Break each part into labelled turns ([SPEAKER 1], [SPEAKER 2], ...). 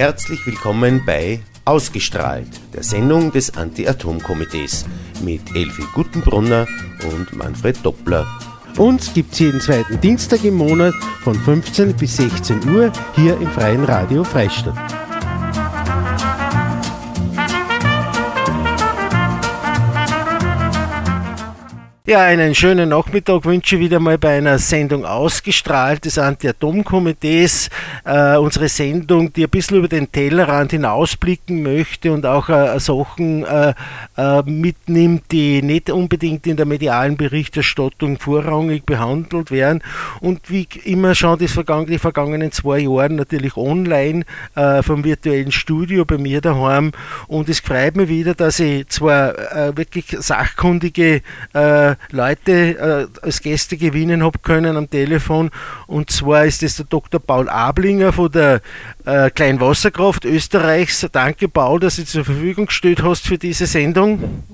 [SPEAKER 1] Herzlich willkommen bei Ausgestrahlt, der Sendung des Anti-Atom-Komitees mit Elfi Guttenbrunner und Manfred Doppler.
[SPEAKER 2] Uns gibt es jeden zweiten Dienstag im Monat von 15 bis 16 Uhr hier im Freien Radio Freistadt. Ja, einen schönen Nachmittag wünsche ich wieder mal bei einer Sendung ausgestrahlt des Anti-Atom-Komitees. Äh, unsere Sendung, die ein bisschen über den Tellerrand hinausblicken möchte und auch äh, Sachen äh, äh, mitnimmt, die nicht unbedingt in der medialen Berichterstattung vorrangig behandelt werden. Und wie immer schon das vergangen, die vergangenen zwei Jahre natürlich online äh, vom virtuellen Studio bei mir daheim. Und es freut mich wieder, dass ich zwar äh, wirklich sachkundige Leute äh, als Gäste gewinnen habe können am Telefon. Und zwar ist es der Dr. Paul Ablinger von der äh, Kleinwasserkraft Österreichs. Danke, Paul, dass du zur Verfügung gestellt hast für diese Sendung.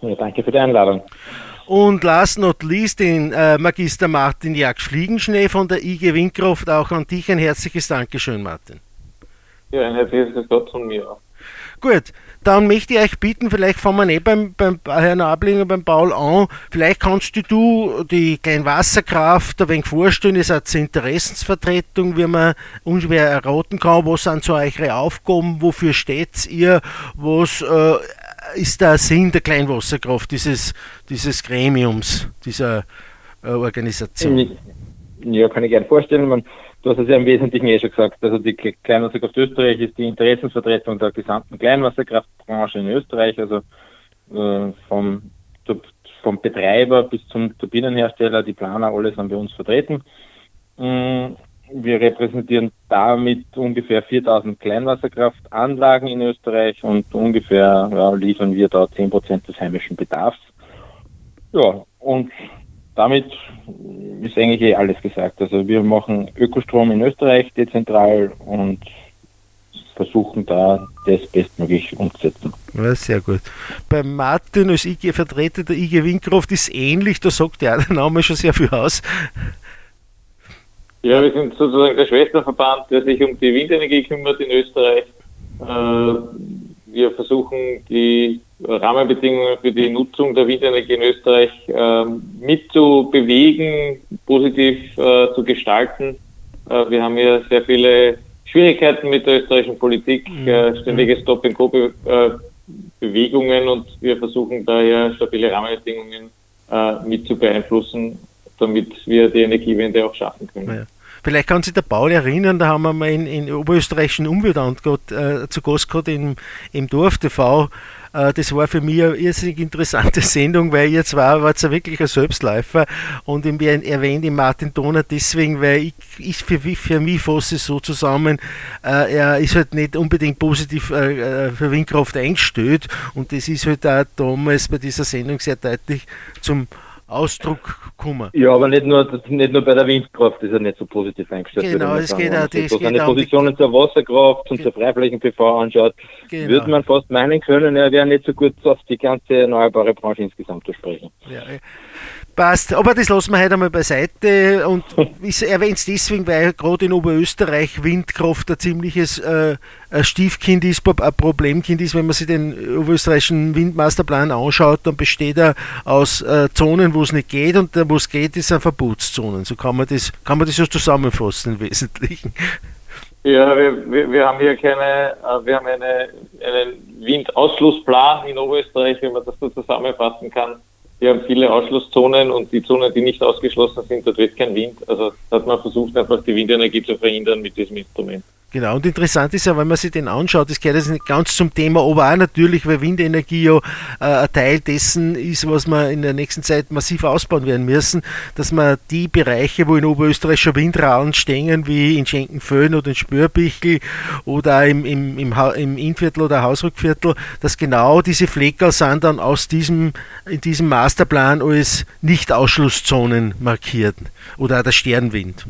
[SPEAKER 3] Ja, danke für die Einladung.
[SPEAKER 2] Und last not least den äh, Magister Martin Jagd Fliegenschnee von der IG Windkraft. Auch an dich ein herzliches Dankeschön, Martin.
[SPEAKER 3] Ja, ein herzliches Gott von mir auch.
[SPEAKER 2] Gut, dann möchte ich euch bitten, vielleicht fangen wir nicht beim, beim Herrn Ablinger, beim Paul an, vielleicht kannst du die kleine Wasserkraft ein wenig vorstellen, ist als Interessensvertretung, wie man unschwer erraten kann, was sind so eure Aufgaben, wofür steht ihr, was äh, ist der Sinn der Kleinwasserkraft, dieses, dieses Gremiums, dieser äh, Organisation?
[SPEAKER 3] Ja, kann ich gerne vorstellen. Man, Du hast es ja im Wesentlichen eh schon gesagt. Also die Kleinwasserkraft Österreich ist die Interessensvertretung der gesamten Kleinwasserkraftbranche in Österreich, also äh, vom, vom Betreiber bis zum Turbinenhersteller, die Planer, alle sind bei uns vertreten. Mm, wir repräsentieren damit ungefähr 4000 Kleinwasserkraftanlagen in Österreich und ungefähr ja, liefern wir da 10 Prozent des heimischen Bedarfs. Ja, und damit ist eigentlich eh alles gesagt. Also wir machen Ökostrom in Österreich dezentral und versuchen da das bestmöglich umzusetzen.
[SPEAKER 2] Ja, sehr gut. Bei Martin als IG Vertreter der IG Windkraft ist ähnlich, da sagt ja der Name schon sehr viel aus.
[SPEAKER 3] Ja, wir sind sozusagen der Schwesterverband, der sich um die Windenergie kümmert in Österreich. Äh, wir versuchen die Rahmenbedingungen für die Nutzung der Windenergie in Österreich äh, mitzubewegen, positiv äh, zu gestalten. Äh, wir haben ja sehr viele Schwierigkeiten mit der österreichischen Politik, mhm. äh, ständige Stop-and-Go-Bewegungen und wir versuchen daher stabile Rahmenbedingungen äh, mit zu beeinflussen, damit wir die Energiewende auch schaffen können. Ja.
[SPEAKER 2] Vielleicht kann sich der Paul erinnern, da haben wir mal in, in oberösterreichischen Umweltamt äh, zu Gast gehabt im, im Dorf TV. Äh, das war für mich eine irrsinnig interessante Sendung, weil ihr zwar wart ja wirklich ein Selbstläufer und ich erwähne Martin Donner deswegen, weil ich, ich für, für mich fasse es so zusammen, äh, er ist halt nicht unbedingt positiv äh, äh, für Windkraft eingestellt und das ist halt auch damals bei dieser Sendung sehr deutlich zum Ausdruck kommen.
[SPEAKER 3] Ja, aber nicht nur, nicht nur bei der Windkraft ist er nicht so positiv eingestellt.
[SPEAKER 2] Genau, es geht auch,
[SPEAKER 3] Wenn man seine Positionen zur Wasserkraft und zur Freiflächen-PV anschaut, genau. würde man fast meinen können, er wäre nicht so gut auf die ganze erneuerbare Branche insgesamt zu sprechen. Ja,
[SPEAKER 2] Passt, aber das lassen wir heute einmal beiseite und ich erwähne es deswegen, weil gerade in Oberösterreich Windkraft ein ziemliches äh, ein Stiefkind ist, ein Problemkind ist, wenn man sich den oberösterreichischen Windmasterplan anschaut, dann besteht er aus äh, Zonen, wo es nicht geht und wo es geht, ist ein Verbotszonen. So kann man das, kann man das so zusammenfassen im Wesentlichen.
[SPEAKER 3] Ja, wir, wir, wir haben hier keine, äh, wir haben eine, einen Windausschlussplan in Oberösterreich, wie man das so zusammenfassen kann wir haben viele Ausschlusszonen und die Zonen, die nicht ausgeschlossen sind, dort weht kein Wind. Also hat man versucht, einfach die Windenergie zu verhindern mit diesem Instrument.
[SPEAKER 2] Genau, und interessant ist ja, wenn man sich den anschaut, das gehört jetzt nicht ganz zum Thema, aber auch natürlich, weil Windenergie ja äh, ein Teil dessen ist, was wir in der nächsten Zeit massiv ausbauen werden müssen, dass man die Bereiche, wo in Oberösterreich schon Windralen stehen, wie in Schenkenföhn oder in Spörbichel oder im, im, im, im Innviertel oder Hausrückviertel, dass genau diese Fleckerl sind dann aus diesem, in diesem Masterplan als Nicht-Ausschlusszonen markiert oder auch der Sternwind.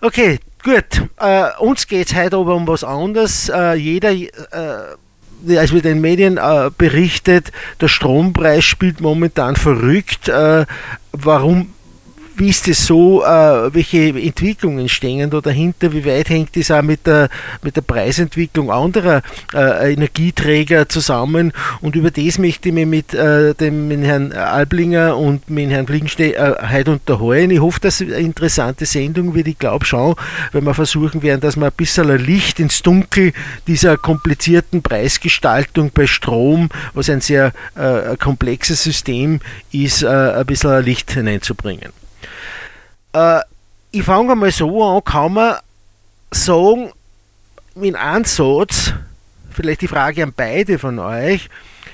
[SPEAKER 2] Okay, Gut, äh, uns geht es heute aber um was anderes. Äh, jeder, äh, als wir den Medien äh, berichtet, der Strompreis spielt momentan verrückt. Äh, warum wie ist es so, äh, welche Entwicklungen stehen da dahinter? Wie weit hängt das auch mit der, mit der Preisentwicklung anderer äh, Energieträger zusammen? Und über das möchte ich mich mit äh, dem mit Herrn Alblinger und mit Herrn Fliegenstein äh, heute unterhalten. Ich hoffe, dass eine interessante Sendung wird. Ich glaube schon, wenn wir versuchen werden, dass wir ein bisschen Licht ins Dunkel dieser komplizierten Preisgestaltung bei Strom, was ein sehr äh, komplexes System ist, äh, ein bisschen Licht hineinzubringen. Äh, ich fange mal so an, kann man sagen, in einem Satz, vielleicht die Frage an beide von euch,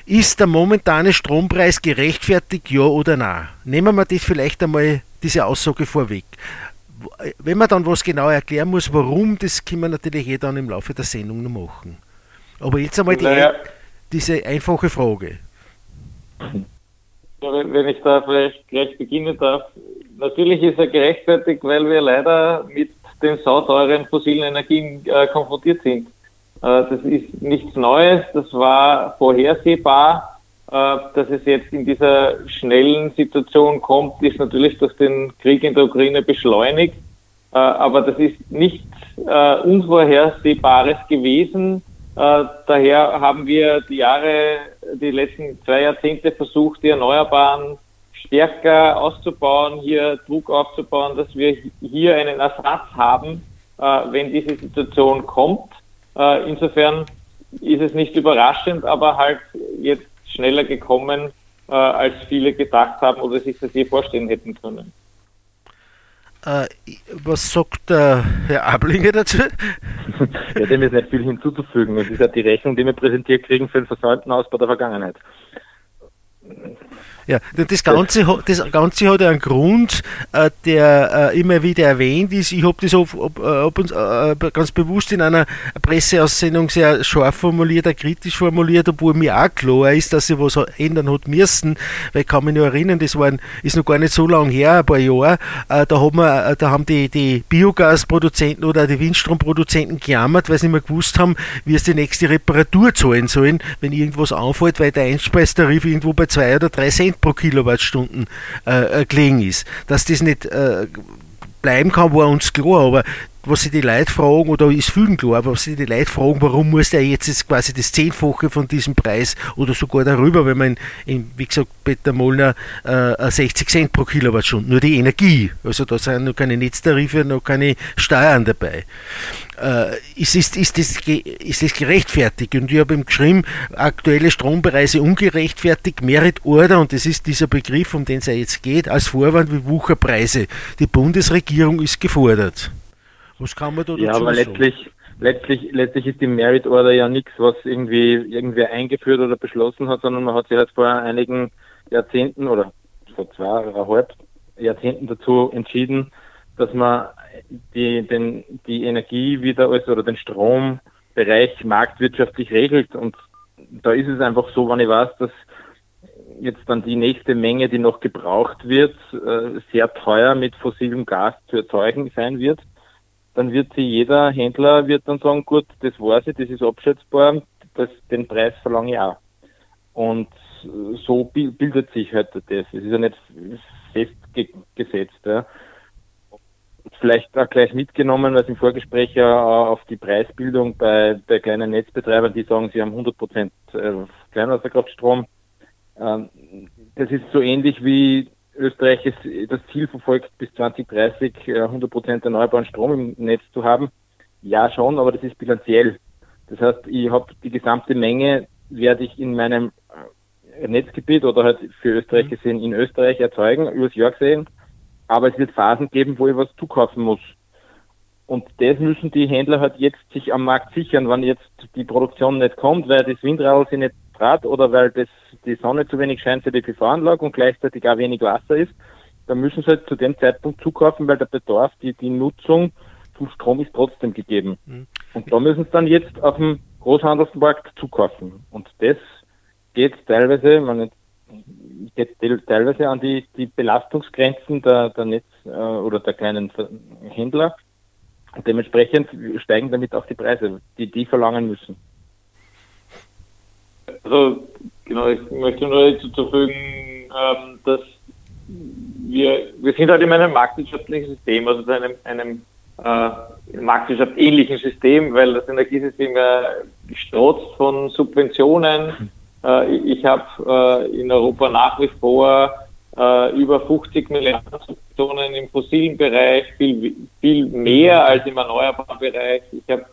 [SPEAKER 2] ist der momentane Strompreis gerechtfertigt, ja oder nein? Nehmen wir das vielleicht einmal, diese Aussage vorweg. Wenn man dann was genau erklären muss, warum, das können wir natürlich eh dann im Laufe der Sendung noch machen. Aber jetzt einmal die, naja. diese einfache Frage.
[SPEAKER 3] Wenn ich da vielleicht gleich beginnen darf, natürlich ist er gerechtfertigt, weil wir leider mit den sauteuren fossilen Energien äh, konfrontiert sind. Äh, das ist nichts Neues, das war vorhersehbar. Äh, dass es jetzt in dieser schnellen Situation kommt, ist natürlich durch den Krieg in der Ukraine beschleunigt. Äh, aber das ist nichts äh, Unvorhersehbares gewesen. Äh, daher haben wir die Jahre, die letzten zwei Jahrzehnte versucht, die Erneuerbaren stärker auszubauen, hier Druck aufzubauen, dass wir hier einen Ersatz haben, äh, wenn diese Situation kommt. Äh, insofern ist es nicht überraschend, aber halt jetzt schneller gekommen, äh, als viele gedacht haben oder sich das je vorstellen hätten können.
[SPEAKER 2] Äh, was sagt der Herr Ablinger dazu?
[SPEAKER 3] ja, dem ist nicht viel hinzuzufügen. Es ist ja die Rechnung, die wir präsentiert kriegen für den versäumten Ausbau der Vergangenheit.
[SPEAKER 2] Ja, das Ganze, das Ganze hat einen Grund, äh, der äh, immer wieder erwähnt ist. Ich habe das auf uns, äh, ganz bewusst in einer Presseaussendung sehr scharf formuliert, kritisch formuliert, obwohl mir auch klar ist, dass sich was ändern hat müssen. Weil ich kann mich noch erinnern, das waren, ist noch gar nicht so lange her, ein paar Jahre, da, haben wir, da haben die, die Biogasproduzenten oder die Windstromproduzenten gejammert, weil sie nicht mehr gewusst haben, wie es die nächste Reparatur zahlen sollen, wenn irgendwas anfällt, weil der Einspeisetarif irgendwo bei zwei oder drei Cent pro Kilowattstunden äh, gelegen ist. Dass das nicht äh, bleiben kann, war uns klar, aber was sie die Leute fragen, oder ist vielen klar, aber was sie die Leute fragen, warum muss der jetzt, jetzt quasi das Zehnfache von diesem Preis oder sogar darüber, wenn man, in, wie gesagt, Peter Mollner äh, 60 Cent pro Kilowattstunde, nur die Energie, also da sind noch keine Netztarife, noch keine Steuern dabei. Äh, ist, ist, ist, das, ist das gerechtfertigt? Und ich habe ihm geschrieben, aktuelle Strompreise ungerechtfertigt, Merit Order, und das ist dieser Begriff, um den es ja jetzt geht, als Vorwand wie Wucherpreise. Die Bundesregierung ist gefordert.
[SPEAKER 3] Was kann man da dazu Ja, aber letztlich, letztlich, letztlich ist die Merit Order ja nichts, was irgendwie irgendwer eingeführt oder beschlossen hat, sondern man hat sich halt vor einigen Jahrzehnten oder vor zweieinhalb Jahrzehnten dazu entschieden, dass man die, den, die Energie wieder als, oder den Strombereich marktwirtschaftlich regelt. Und da ist es einfach so, wenn ich weiß, dass jetzt dann die nächste Menge, die noch gebraucht wird, äh, sehr teuer mit fossilem Gas zu erzeugen sein wird, dann wird sie jeder Händler wird dann sagen, gut, das weiß ich, das ist abschätzbar, das, den Preis verlange ich auch. Und so bildet sich halt das. Es ist ja nicht festgesetzt. Ja. Vielleicht auch gleich mitgenommen, es im Vorgespräch ja auf die Preisbildung bei, bei kleinen Netzbetreibern, die sagen, sie haben 100 Prozent äh, Kleinwasserkraftstrom. Ähm, das ist so ähnlich wie Österreich ist, das Ziel verfolgt, bis 2030 100 Prozent erneuerbaren Strom im Netz zu haben. Ja, schon, aber das ist bilanziell. Das heißt, ich habe die gesamte Menge, werde ich in meinem äh, Netzgebiet oder halt für Österreich mhm. gesehen in Österreich erzeugen, übers Jahr gesehen. Aber es wird Phasen geben, wo ich was zukaufen muss. Und das müssen die Händler halt jetzt sich am Markt sichern, wenn jetzt die Produktion nicht kommt, weil das Windradl sich nicht Grad oder weil das, die Sonne zu wenig scheint für die PV-Anlage und gleichzeitig auch wenig Wasser ist, dann müssen sie halt zu dem Zeitpunkt zukaufen, weil der Bedarf, die, die Nutzung vom Strom ist trotzdem gegeben. Mhm. Und da müssen sie dann jetzt auf dem Großhandelsmarkt zukaufen. Und das geht teilweise, man geht teilweise an die, die Belastungsgrenzen der, der Netz äh, oder der kleinen Händler. Und dementsprechend steigen damit auch die Preise, die die verlangen müssen. Also, genau, ich möchte nur hinzufügen, ähm, dass
[SPEAKER 4] wir, wir sind halt in einem marktwirtschaftlichen System, also einem, einem äh, marktwirtschaftsähnlichen System, weil das Energiesystem ja strotzt von Subventionen. Äh, ich habe äh, in Europa nach wie vor äh, über 50 Milliarden Subventionen im fossilen Bereich, viel, viel mehr als im erneuerbaren Bereich. Ich habe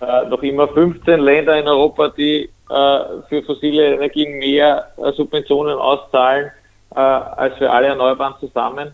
[SPEAKER 4] äh, noch immer 15 Länder in Europa, die für fossile Energien mehr äh, Subventionen auszahlen äh, als für alle Erneuerbaren zusammen.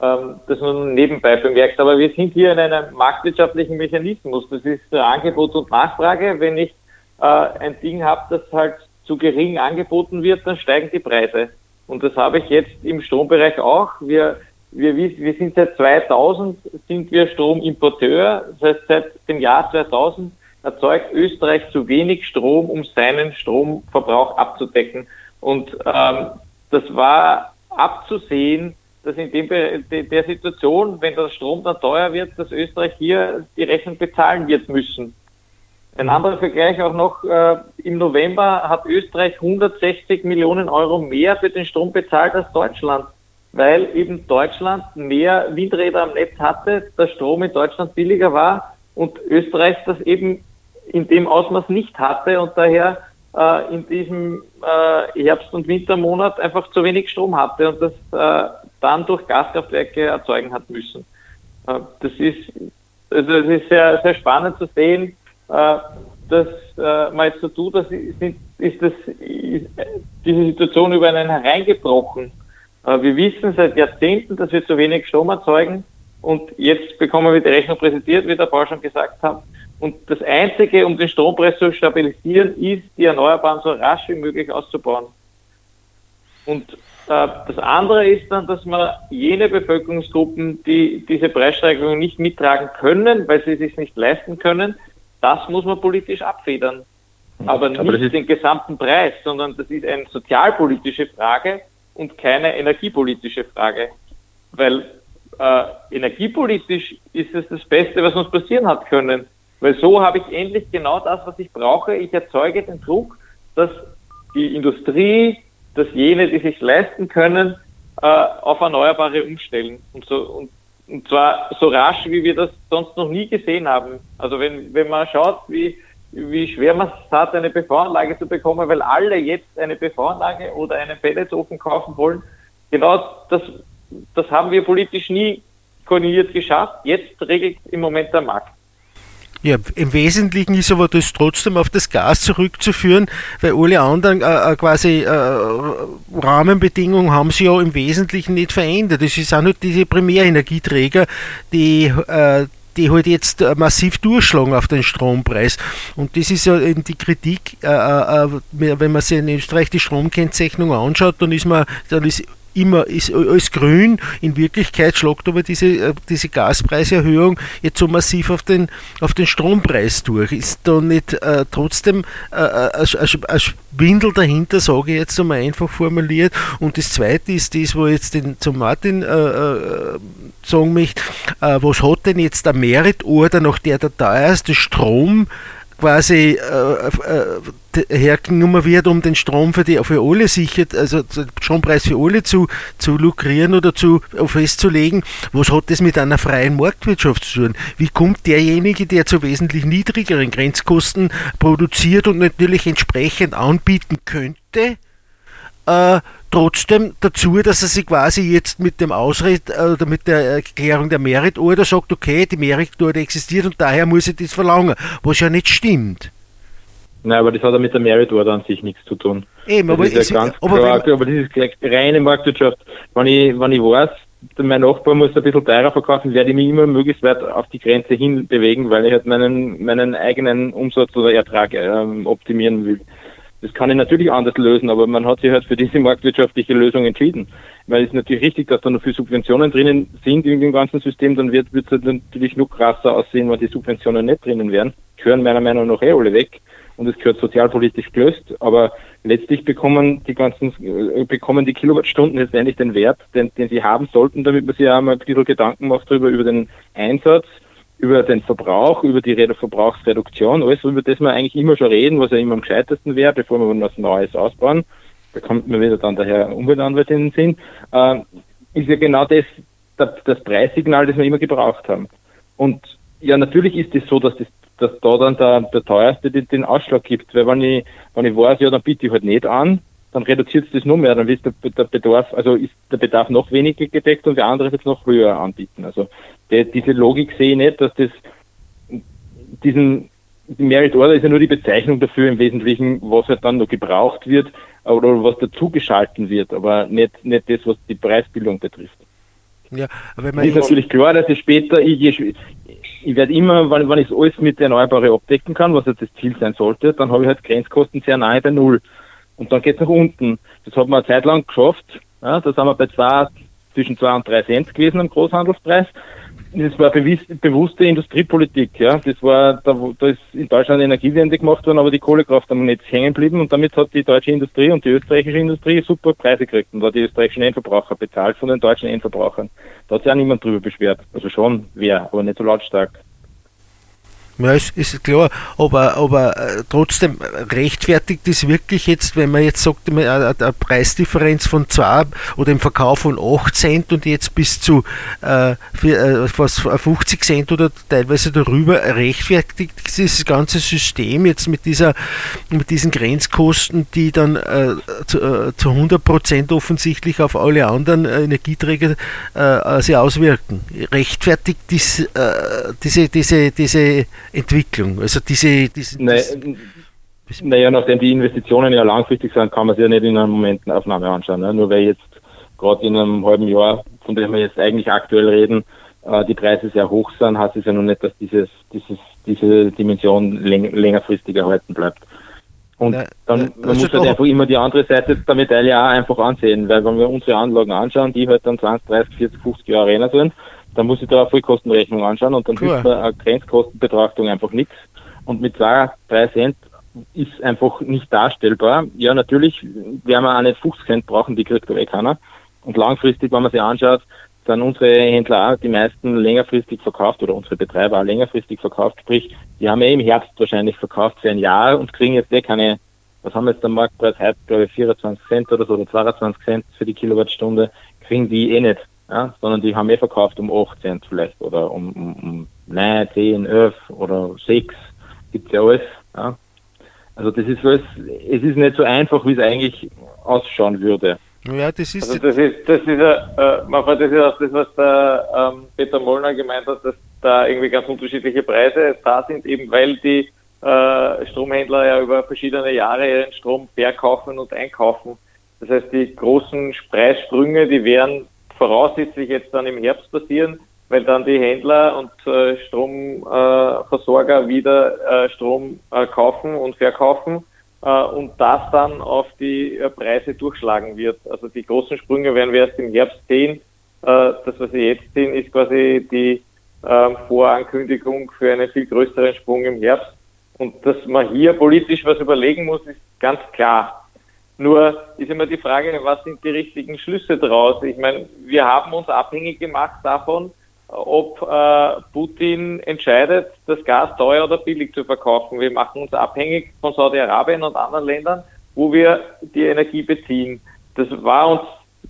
[SPEAKER 4] Ähm, das nur nebenbei bemerkt. Aber wir sind hier in einem marktwirtschaftlichen Mechanismus. Das ist Angebot und Nachfrage. Wenn ich äh, ein Ding habe, das halt zu gering angeboten wird, dann steigen die Preise. Und das habe ich jetzt im Strombereich auch. Wir, wir, wir sind seit 2000 sind wir Stromimporteur. Das heißt, seit dem Jahr 2000 erzeugt Österreich zu wenig Strom, um seinen Stromverbrauch abzudecken. Und ähm, das war abzusehen, dass in dem, der Situation, wenn der Strom dann teuer wird, dass Österreich hier die Rechnung bezahlen wird müssen. Ein anderer Vergleich auch noch, äh, im November hat Österreich 160 Millionen Euro mehr für den Strom bezahlt als Deutschland, weil eben Deutschland mehr Windräder am Netz hatte, der Strom in Deutschland billiger war und Österreich das eben in dem Ausmaß nicht hatte und daher äh, in diesem äh, Herbst- und Wintermonat einfach zu wenig Strom hatte und das äh, dann durch Gaskraftwerke erzeugen hat müssen. Äh, das ist, also das ist sehr, sehr spannend zu sehen, äh, dass äh, man jetzt so tut, dass ist, ist das, ist diese Situation über einen hereingebrochen. wir wissen seit Jahrzehnten, dass wir zu wenig Strom erzeugen und jetzt bekommen wir die Rechnung präsentiert, wie der Paul schon gesagt hat. Und das Einzige, um den Strompreis zu stabilisieren, ist, die Erneuerbaren so rasch wie möglich auszubauen. Und äh, das andere ist dann, dass man jene Bevölkerungsgruppen, die diese Preissteigerung nicht mittragen können, weil sie es sich nicht leisten können, das muss man politisch abfedern. Aber nicht Aber den gesamten Preis, sondern das ist eine sozialpolitische Frage und keine energiepolitische Frage. Weil äh, energiepolitisch ist es das Beste, was uns passieren hat können. Weil so habe ich endlich genau das, was ich brauche. Ich erzeuge den Druck, dass die Industrie, dass jene, die sich leisten können, äh, auf Erneuerbare umstellen. Und, so, und, und zwar so rasch, wie wir das sonst noch nie gesehen haben. Also wenn, wenn man schaut, wie, wie schwer man es hat, eine PV-Anlage zu bekommen, weil alle jetzt eine PV-Anlage oder einen Pelletsofen kaufen wollen. Genau das, das haben wir politisch nie koordiniert geschafft. Jetzt regelt im Moment der Markt.
[SPEAKER 2] Ja, im Wesentlichen ist aber das trotzdem auf das Gas zurückzuführen, weil alle anderen äh, äh, quasi äh, Rahmenbedingungen haben sich ja im Wesentlichen nicht verändert. Es auch nicht diese Primärenergieträger, die äh, die halt jetzt äh, massiv durchschlagen auf den Strompreis. Und das ist ja eben die Kritik, äh, wenn man sich in Österreich die Stromkennzeichnung anschaut, dann ist man, dann ist immer ist alles grün. In Wirklichkeit schlagt aber diese, äh, diese Gaspreiserhöhung jetzt so massiv auf den, auf den Strompreis durch. Ist da nicht äh, trotzdem äh, äh ein Schwindel dahinter, sage ich jetzt einmal einfach formuliert. Und das zweite ist das, wo ich jetzt den, zum Martin äh, äh, sagen möchte, was hat denn jetzt der Merit-Order, nach der der teuerste Strom quasi äh, äh, hergenommen wird, um den Strom für, die, für alle sichert, also den Strompreis für alle zu, zu lukrieren oder zu festzulegen. Was hat das mit einer freien Marktwirtschaft zu tun? Wie kommt derjenige, der zu wesentlich niedrigeren Grenzkosten produziert und natürlich entsprechend anbieten könnte, äh, trotzdem dazu, dass er sich quasi jetzt mit dem Ausritt äh, oder mit der Erklärung der Merit-Order sagt, okay, die Merit-Order existiert und daher muss ich das verlangen, was ja nicht stimmt.
[SPEAKER 4] Nein, aber das hat ja mit der Merit-Order an sich nichts zu tun.
[SPEAKER 2] Eben,
[SPEAKER 4] aber,
[SPEAKER 2] das ist
[SPEAKER 4] ja ganz aber, klar, aber das ist reine Marktwirtschaft. Wenn ich, wenn ich weiß, mein Nachbar muss ein bisschen teurer verkaufen, werde ich mich immer möglichst weit auf die Grenze hin bewegen, weil ich halt meinen, meinen eigenen Umsatz oder Ertrag ähm, optimieren will. Das kann ich natürlich anders lösen, aber man hat sich halt für diese marktwirtschaftliche Lösung entschieden. Weil es ist natürlich richtig, dass da noch viel Subventionen drinnen sind in dem ganzen System, dann wird es halt natürlich noch krasser aussehen, wenn die Subventionen nicht drinnen wären. Gehören meiner Meinung nach eh alle weg und es gehört sozialpolitisch gelöst, aber letztlich bekommen die ganzen, äh, bekommen die Kilowattstunden letztendlich den Wert, den, den sie haben sollten, damit man sich auch mal ein bisschen Gedanken macht darüber, über den Einsatz über den Verbrauch, über die Verbrauchsreduktion, alles, über das wir eigentlich immer schon reden, was ja immer am gescheitesten wäre, bevor wir was Neues ausbauen. Da kommt mir wieder dann daher Umweltanwalt in den Sinn. Äh,
[SPEAKER 3] ist ja genau das, das Preissignal, das wir immer gebraucht haben. Und ja, natürlich ist es das so, dass das dass da dann der, der teuerste den, den Ausschlag gibt. Weil wenn ich, wenn ich weiß, ja, dann biete ich halt nicht an, dann reduziert es das noch mehr, dann ist der, der Bedarf, also ist der Bedarf noch weniger gedeckt und der andere wird es noch höher anbieten. Also die, diese Logik sehe ich nicht, dass das diesen die Merit Order ist ja nur die Bezeichnung dafür im Wesentlichen, was halt dann noch gebraucht wird oder was dazugeschalten wird, aber nicht, nicht das, was die Preisbildung betrifft. Ja, aber wenn man ist natürlich klar, dass ich später, ich, ich werde immer, wenn, wenn ich alles mit Erneuerbaren abdecken kann, was jetzt das Ziel sein sollte, dann habe ich halt Grenzkosten sehr nahe bei Null. Und dann geht es nach unten. Das hat man eine Zeit lang geschafft. Ja, da sind wir bei zwei, zwischen zwei und drei Cent gewesen am Großhandelspreis. Das war bewusst, bewusste Industriepolitik, ja. Das war, da, da ist in Deutschland Energiewende gemacht worden, aber die Kohlekraft am Netz hängen geblieben und damit hat die deutsche Industrie und die österreichische Industrie super Preise gekriegt und war die österreichischen Endverbraucher bezahlt von den deutschen Endverbrauchern. Da hat sich auch niemand drüber beschwert. Also schon wer, aber nicht so lautstark.
[SPEAKER 2] Ja, ist, ist klar, aber, aber äh, trotzdem rechtfertigt es wirklich jetzt, wenn man jetzt sagt, eine, eine Preisdifferenz von 2 oder im Verkauf von 8 Cent und jetzt bis zu äh, für, äh, fast 50 Cent oder teilweise darüber, rechtfertigt dieses ganze System jetzt mit, dieser, mit diesen Grenzkosten, die dann äh, zu, äh, zu 100 Prozent offensichtlich auf alle anderen äh, Energieträger sich auswirken. Rechtfertigt dies, diese, diese, diese Entwicklung? Also diese, diese
[SPEAKER 3] nee, naja, nachdem die Investitionen ja langfristig sind, kann man sich ja nicht in einer Momentaufnahme anschauen. Ne? Nur weil jetzt gerade in einem halben Jahr, von dem wir jetzt eigentlich aktuell reden, äh, die Preise sehr hoch sind, heißt es ja noch nicht, dass dieses, dieses, diese Dimension läng längerfristig erhalten bleibt. Und Na, dann man muss halt einfach immer die andere Seite der Medaille auch einfach ansehen, weil wenn wir unsere Anlagen anschauen, die halt dann 20, 30, 40, 50 Jahre reiner sind, dann muss ich da eine Vollkostenrechnung anschauen und dann cool. hilft mir eine Grenzkostenbetrachtung einfach nichts. Und mit zwei, drei Cent ist einfach nicht darstellbar. Ja, natürlich werden wir nicht 50 Cent brauchen, die kriegt der eh keiner. Und langfristig, wenn man sich anschaut, dann unsere Händler auch die meisten längerfristig verkauft oder unsere Betreiber auch längerfristig verkauft. Sprich, die haben ja im Herbst wahrscheinlich verkauft für ein Jahr und kriegen jetzt eh keine, was haben wir jetzt am Marktpreis heute, glaube ich, 24 Cent oder so oder 22 Cent für die Kilowattstunde, kriegen die eh nicht ja, sondern die haben eh verkauft um 8 Cent vielleicht oder um, um, um 9, 10, 11 oder 6, gibt's ja alles. Ja. Also das ist alles, es ist nicht so einfach, wie es eigentlich ausschauen würde.
[SPEAKER 4] Ja, das ist. Also das ist, das ist, äh, Manfred, das ist auch das, was der ähm, Peter Mollner gemeint hat, dass da irgendwie ganz unterschiedliche Preise da sind, eben weil die äh, Stromhändler ja über verschiedene Jahre ihren Strom verkaufen und einkaufen. Das heißt, die großen Preissprünge, die werden voraussichtlich jetzt dann im Herbst passieren, weil dann die Händler und äh, Stromversorger äh, wieder äh, Strom äh, kaufen und verkaufen äh, und das dann auf die äh, Preise durchschlagen wird. Also die großen Sprünge werden wir erst im Herbst sehen. das, was wir jetzt sehen, ist quasi die ähm, Vorankündigung für einen viel größeren Sprung im Herbst. Und dass man hier politisch was überlegen muss, ist ganz klar. Nur ist immer die Frage, was sind die richtigen Schlüsse daraus? Ich meine, wir haben uns abhängig gemacht davon, ob äh, Putin entscheidet, das Gas teuer oder billig zu verkaufen. Wir machen uns abhängig von Saudi-Arabien und anderen Ländern, wo wir die Energie beziehen. Das war uns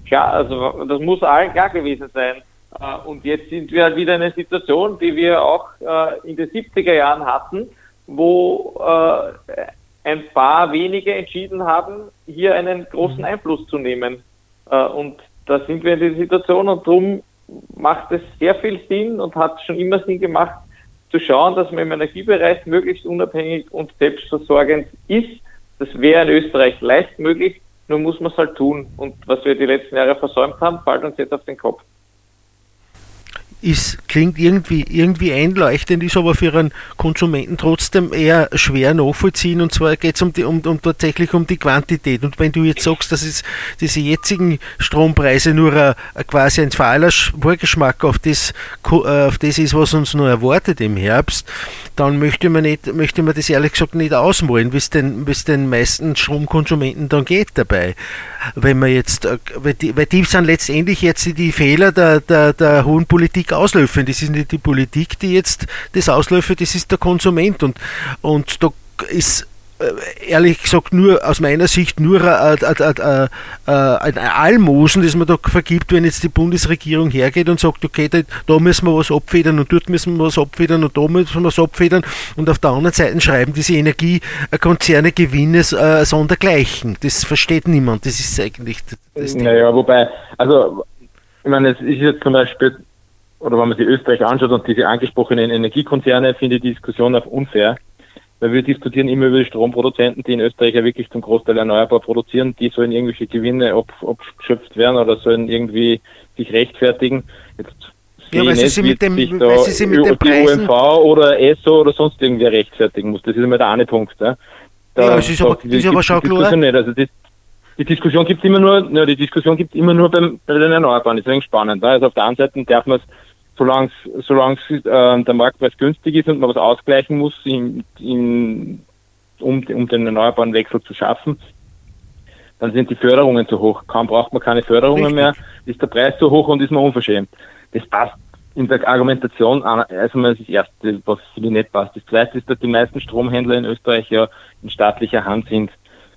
[SPEAKER 4] klar, also das muss allen klar gewesen sein. Äh, und jetzt sind wir halt wieder in einer Situation, die wir auch äh, in den 70er Jahren hatten, wo äh, ein paar wenige entschieden haben, hier einen großen mhm. Einfluss zu nehmen. Äh, und da sind wir in dieser Situation und darum macht es sehr viel Sinn und hat schon immer Sinn gemacht, zu schauen, dass man im Energiebereich möglichst unabhängig und selbstversorgend ist. Das wäre in Österreich leicht möglich, nur muss man es halt tun. Und was wir die letzten Jahre versäumt haben, fällt uns jetzt auf den Kopf
[SPEAKER 2] ist, klingt irgendwie, irgendwie einleuchtend, ist aber für einen Konsumenten trotzdem eher schwer nachvollziehen. Und zwar geht es um, um, um tatsächlich um die Quantität. Und wenn du jetzt sagst, dass es diese jetzigen Strompreise nur a, quasi ein fahler Vorgeschmack auf das, äh, auf das ist, was uns noch erwartet im Herbst, dann möchte man, nicht, möchte man das ehrlich gesagt nicht ausmalen, wie es den, den meisten Stromkonsumenten dann geht dabei. Wenn man jetzt, äh, weil die, weil die sind letztendlich jetzt die Fehler der, der, der hohen Politik auslöffeln. Das ist nicht die Politik, die jetzt das ausläuft, das ist der Konsument. Und, und da ist äh, ehrlich gesagt nur aus meiner Sicht nur ein, Almosen, das man da vergibt, wenn jetzt die Bundesregierung hergeht und sagt, okay, da, müssen wir was abfedern und dort müssen wir was abfedern und da müssen wir was abfedern und auf der anderen Seite schreiben diese Energiekonzerne Gewinne äh, sondergleichen. Das versteht niemand. Das ist eigentlich
[SPEAKER 3] das Naja, wobei, also ich meine, es ist jetzt zum Beispiel, oder wenn man sich Österreich anschaut und diese angesprochenen Energiekonzerne, finde ich die Diskussion auch unfair weil wir diskutieren immer über die Stromproduzenten, die in Österreich ja wirklich zum Großteil erneuerbar produzieren, die sollen irgendwelche Gewinne abgeschöpft werden oder sollen irgendwie sich rechtfertigen. Jetzt
[SPEAKER 2] ja, weil sie, mit dem, weil sie sich mit
[SPEAKER 3] den Preisen... ÖMV oder ESSO oder sonst irgendwer rechtfertigen muss. Das ist immer der eine Punkt. Ja,
[SPEAKER 2] da, ja das ist aber, das ist aber schon klar.
[SPEAKER 3] Nicht. Also die, die Diskussion gibt es immer nur, ja, die Diskussion gibt immer nur beim, bei den Erneuerbaren. Das ist spannend. Ja. Also auf der einen Seite darf man es solange solange äh, der Marktpreis günstig ist und man was ausgleichen muss, in, in, um, um den erneuerbaren Wechsel zu schaffen, dann sind die Förderungen zu hoch. Kaum braucht man keine Förderungen Richtig. mehr, ist der Preis zu hoch und ist man unverschämt. Das passt in der Argumentation also das ist das Erste, was für die nicht passt. Das Zweite ist, dass die meisten Stromhändler in Österreich ja in staatlicher Hand sind.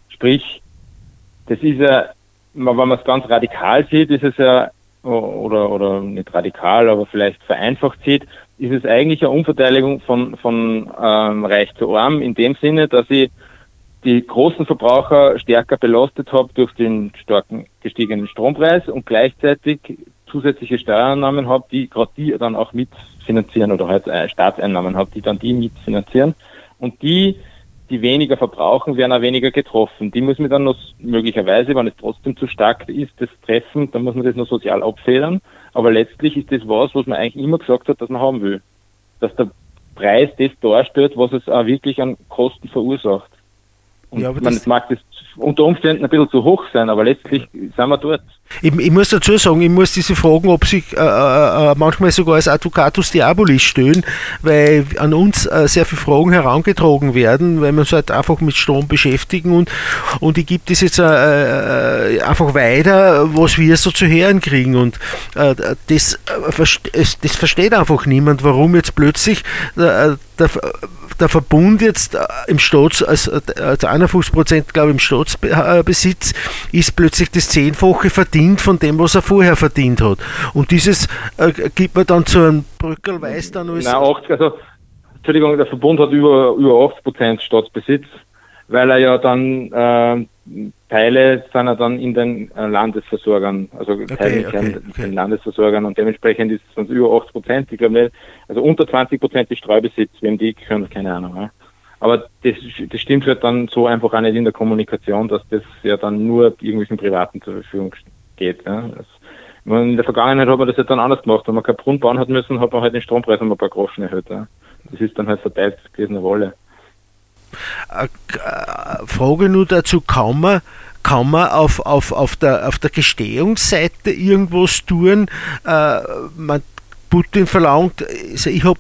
[SPEAKER 3] Sprich, das ist ja, wenn man es ganz radikal sieht, ist es ja oder, oder nicht radikal, aber vielleicht vereinfacht sieht, ist es eigentlich eine Umverteilung von, von ähm, reich zu arm in dem Sinne, dass ich die großen Verbraucher stärker belastet habe durch den starken gestiegenen Strompreis und gleichzeitig zusätzliche Steuereinnahmen habe, die gerade die dann auch mitfinanzieren oder halt äh, Staatseinnahmen habe, die dann die mitfinanzieren. Und die die weniger verbrauchen, werden auch weniger getroffen. Die muss man dann noch möglicherweise, wenn es trotzdem zu stark ist, das treffen, dann muss man das noch sozial abfedern. Aber letztlich ist das was, was man eigentlich immer gesagt hat, dass man haben will. Dass der Preis das darstellt, was es auch wirklich an Kosten verursacht. Und ja, man mag das unter Umständen ein bisschen zu hoch sein, aber letztlich sind wir dort.
[SPEAKER 2] Ich, ich, muss dazu sagen, ich muss diese Fragen, ob sich äh, äh, äh, manchmal sogar als Advocatus Diabolis stellen, weil an uns äh, sehr viele Fragen herangetragen werden, weil wir uns halt einfach mit Strom beschäftigen und, und ich gebe das jetzt äh, äh, einfach weiter, was wir so zu hören kriegen und das, das versteht einfach niemand, warum jetzt plötzlich der, der Verbund jetzt im Staats, also 51 Prozent, glaube ich, im Staatsbesitz, ist plötzlich das Zehnfache verdient von dem, was er vorher verdient hat. Und dieses äh, gibt man dann zu einem Brückelweiß dann
[SPEAKER 3] als. Nein, 80, also, Entschuldigung, der Verbund hat über, über 80 Prozent Staatsbesitz, weil er ja dann äh, Teile sind ja dann in den äh, Landesversorgern, also okay, Teile okay, okay. den Landesversorgern und dementsprechend ist es über 80 Prozent, ich glaube nicht, also unter 20 Prozent ist Streubesitz, wem die können, keine Ahnung. Ja. Aber das, das stimmt halt dann so einfach auch nicht in der Kommunikation, dass das ja dann nur irgendwelchen Privaten zur Verfügung geht. Ja. Das, in der Vergangenheit hat man das ja dann anders gemacht. Wenn man keinen Brunnen bauen hat müssen, hat man halt den Strompreis um ein paar Groschen erhöht. Ja. Das ist dann halt verteilt gewesen eine Rolle.
[SPEAKER 2] Äh, Frage nur dazu, kann man, kann man auf, auf, auf, der, auf der Gestehungsseite irgendwas tun? Äh, man, Putin verlangt, also ich habe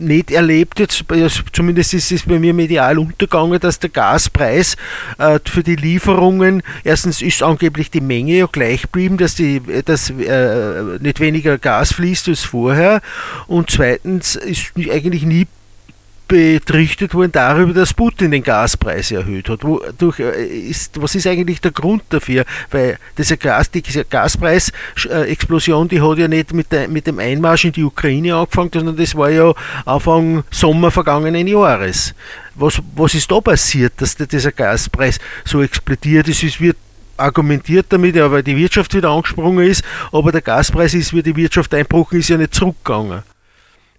[SPEAKER 2] nicht erlebt, jetzt, zumindest ist es bei mir medial untergegangen, dass der Gaspreis äh, für die Lieferungen, erstens ist angeblich die Menge ja gleich geblieben, dass, die, dass äh, nicht weniger Gas fließt als vorher. Und zweitens ist eigentlich nie betrichtet worden darüber, dass Putin den Gaspreis erhöht hat. Wodurch äh, ist, was ist eigentlich der Grund dafür? Weil diese, Gas, diese Gaspreisexplosion, die hat ja nicht mit, der, mit dem Einmarsch in die Ukraine angefangen, sondern das war ja Anfang Sommer vergangenen Jahres. Was, was ist da passiert, dass dieser Gaspreis so explodiert ist? Es wird argumentiert damit, ja, weil die Wirtschaft wieder angesprungen ist, aber der Gaspreis ist, wie die Wirtschaft einbrochen ist, ja nicht zurückgegangen.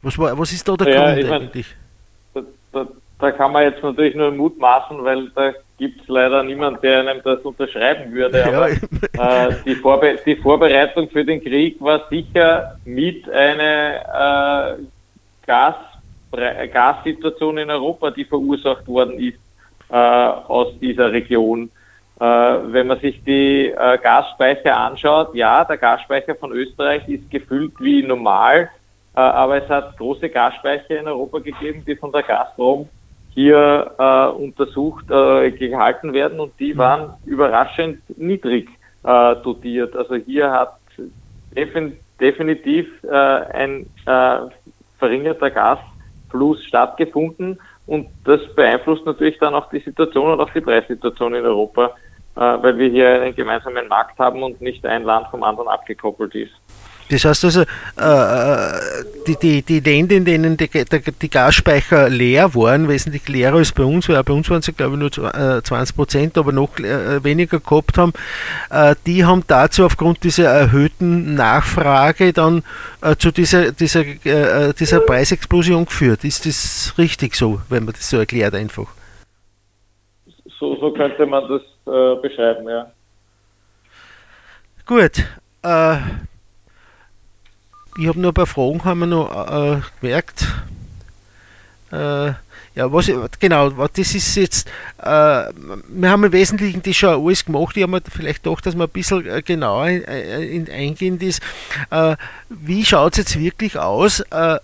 [SPEAKER 2] Was, war, was ist da der ja, Grund eigentlich? Mein,
[SPEAKER 4] da, da kann man jetzt natürlich nur mutmaßen, weil da gibt es leider niemanden, der einem das unterschreiben würde. Aber äh, die, Vorbe die, Vorbereitung für den Krieg war sicher mit einer äh, Gas Gassituation in Europa, die verursacht worden ist äh, aus dieser Region. Äh, wenn man sich die äh, Gasspeicher anschaut, ja, der Gasspeicher von Österreich ist gefüllt wie normal aber es hat große Gasspeicher in Europa gegeben, die von der Gazprom hier äh, untersucht, äh, gehalten werden und die mhm. waren überraschend niedrig äh, dotiert. Also hier hat defin definitiv äh, ein äh, verringerter Gasfluss stattgefunden und das beeinflusst natürlich dann auch die Situation und auch die Preissituation in Europa, äh, weil wir hier einen gemeinsamen Markt haben und nicht ein Land vom anderen abgekoppelt ist.
[SPEAKER 2] Das heißt also, äh, die, die, die Länder, in denen die, die, Gasspeicher leer waren, wesentlich leerer als bei uns, weil bei uns waren sie glaube ich nur 20 äh, Prozent, aber noch äh, weniger gehabt haben, äh, die haben dazu aufgrund dieser erhöhten Nachfrage dann äh, zu dieser, dieser, äh, dieser Preisexplosion geführt. Ist das richtig so, wenn man das so erklärt einfach?
[SPEAKER 4] So, so könnte man das beschreiben, ja.
[SPEAKER 2] Gut. Äh, ich habe noch ein paar Fragen haben wir noch äh, gemerkt. Äh, ja, was, genau, das ist jetzt, äh, wir haben im Wesentlichen das schon alles gemacht, ich habe mir vielleicht doch, dass man ein bisschen äh, genauer äh, in, eingehend ist. Äh, wie schaut es jetzt wirklich aus? Äh,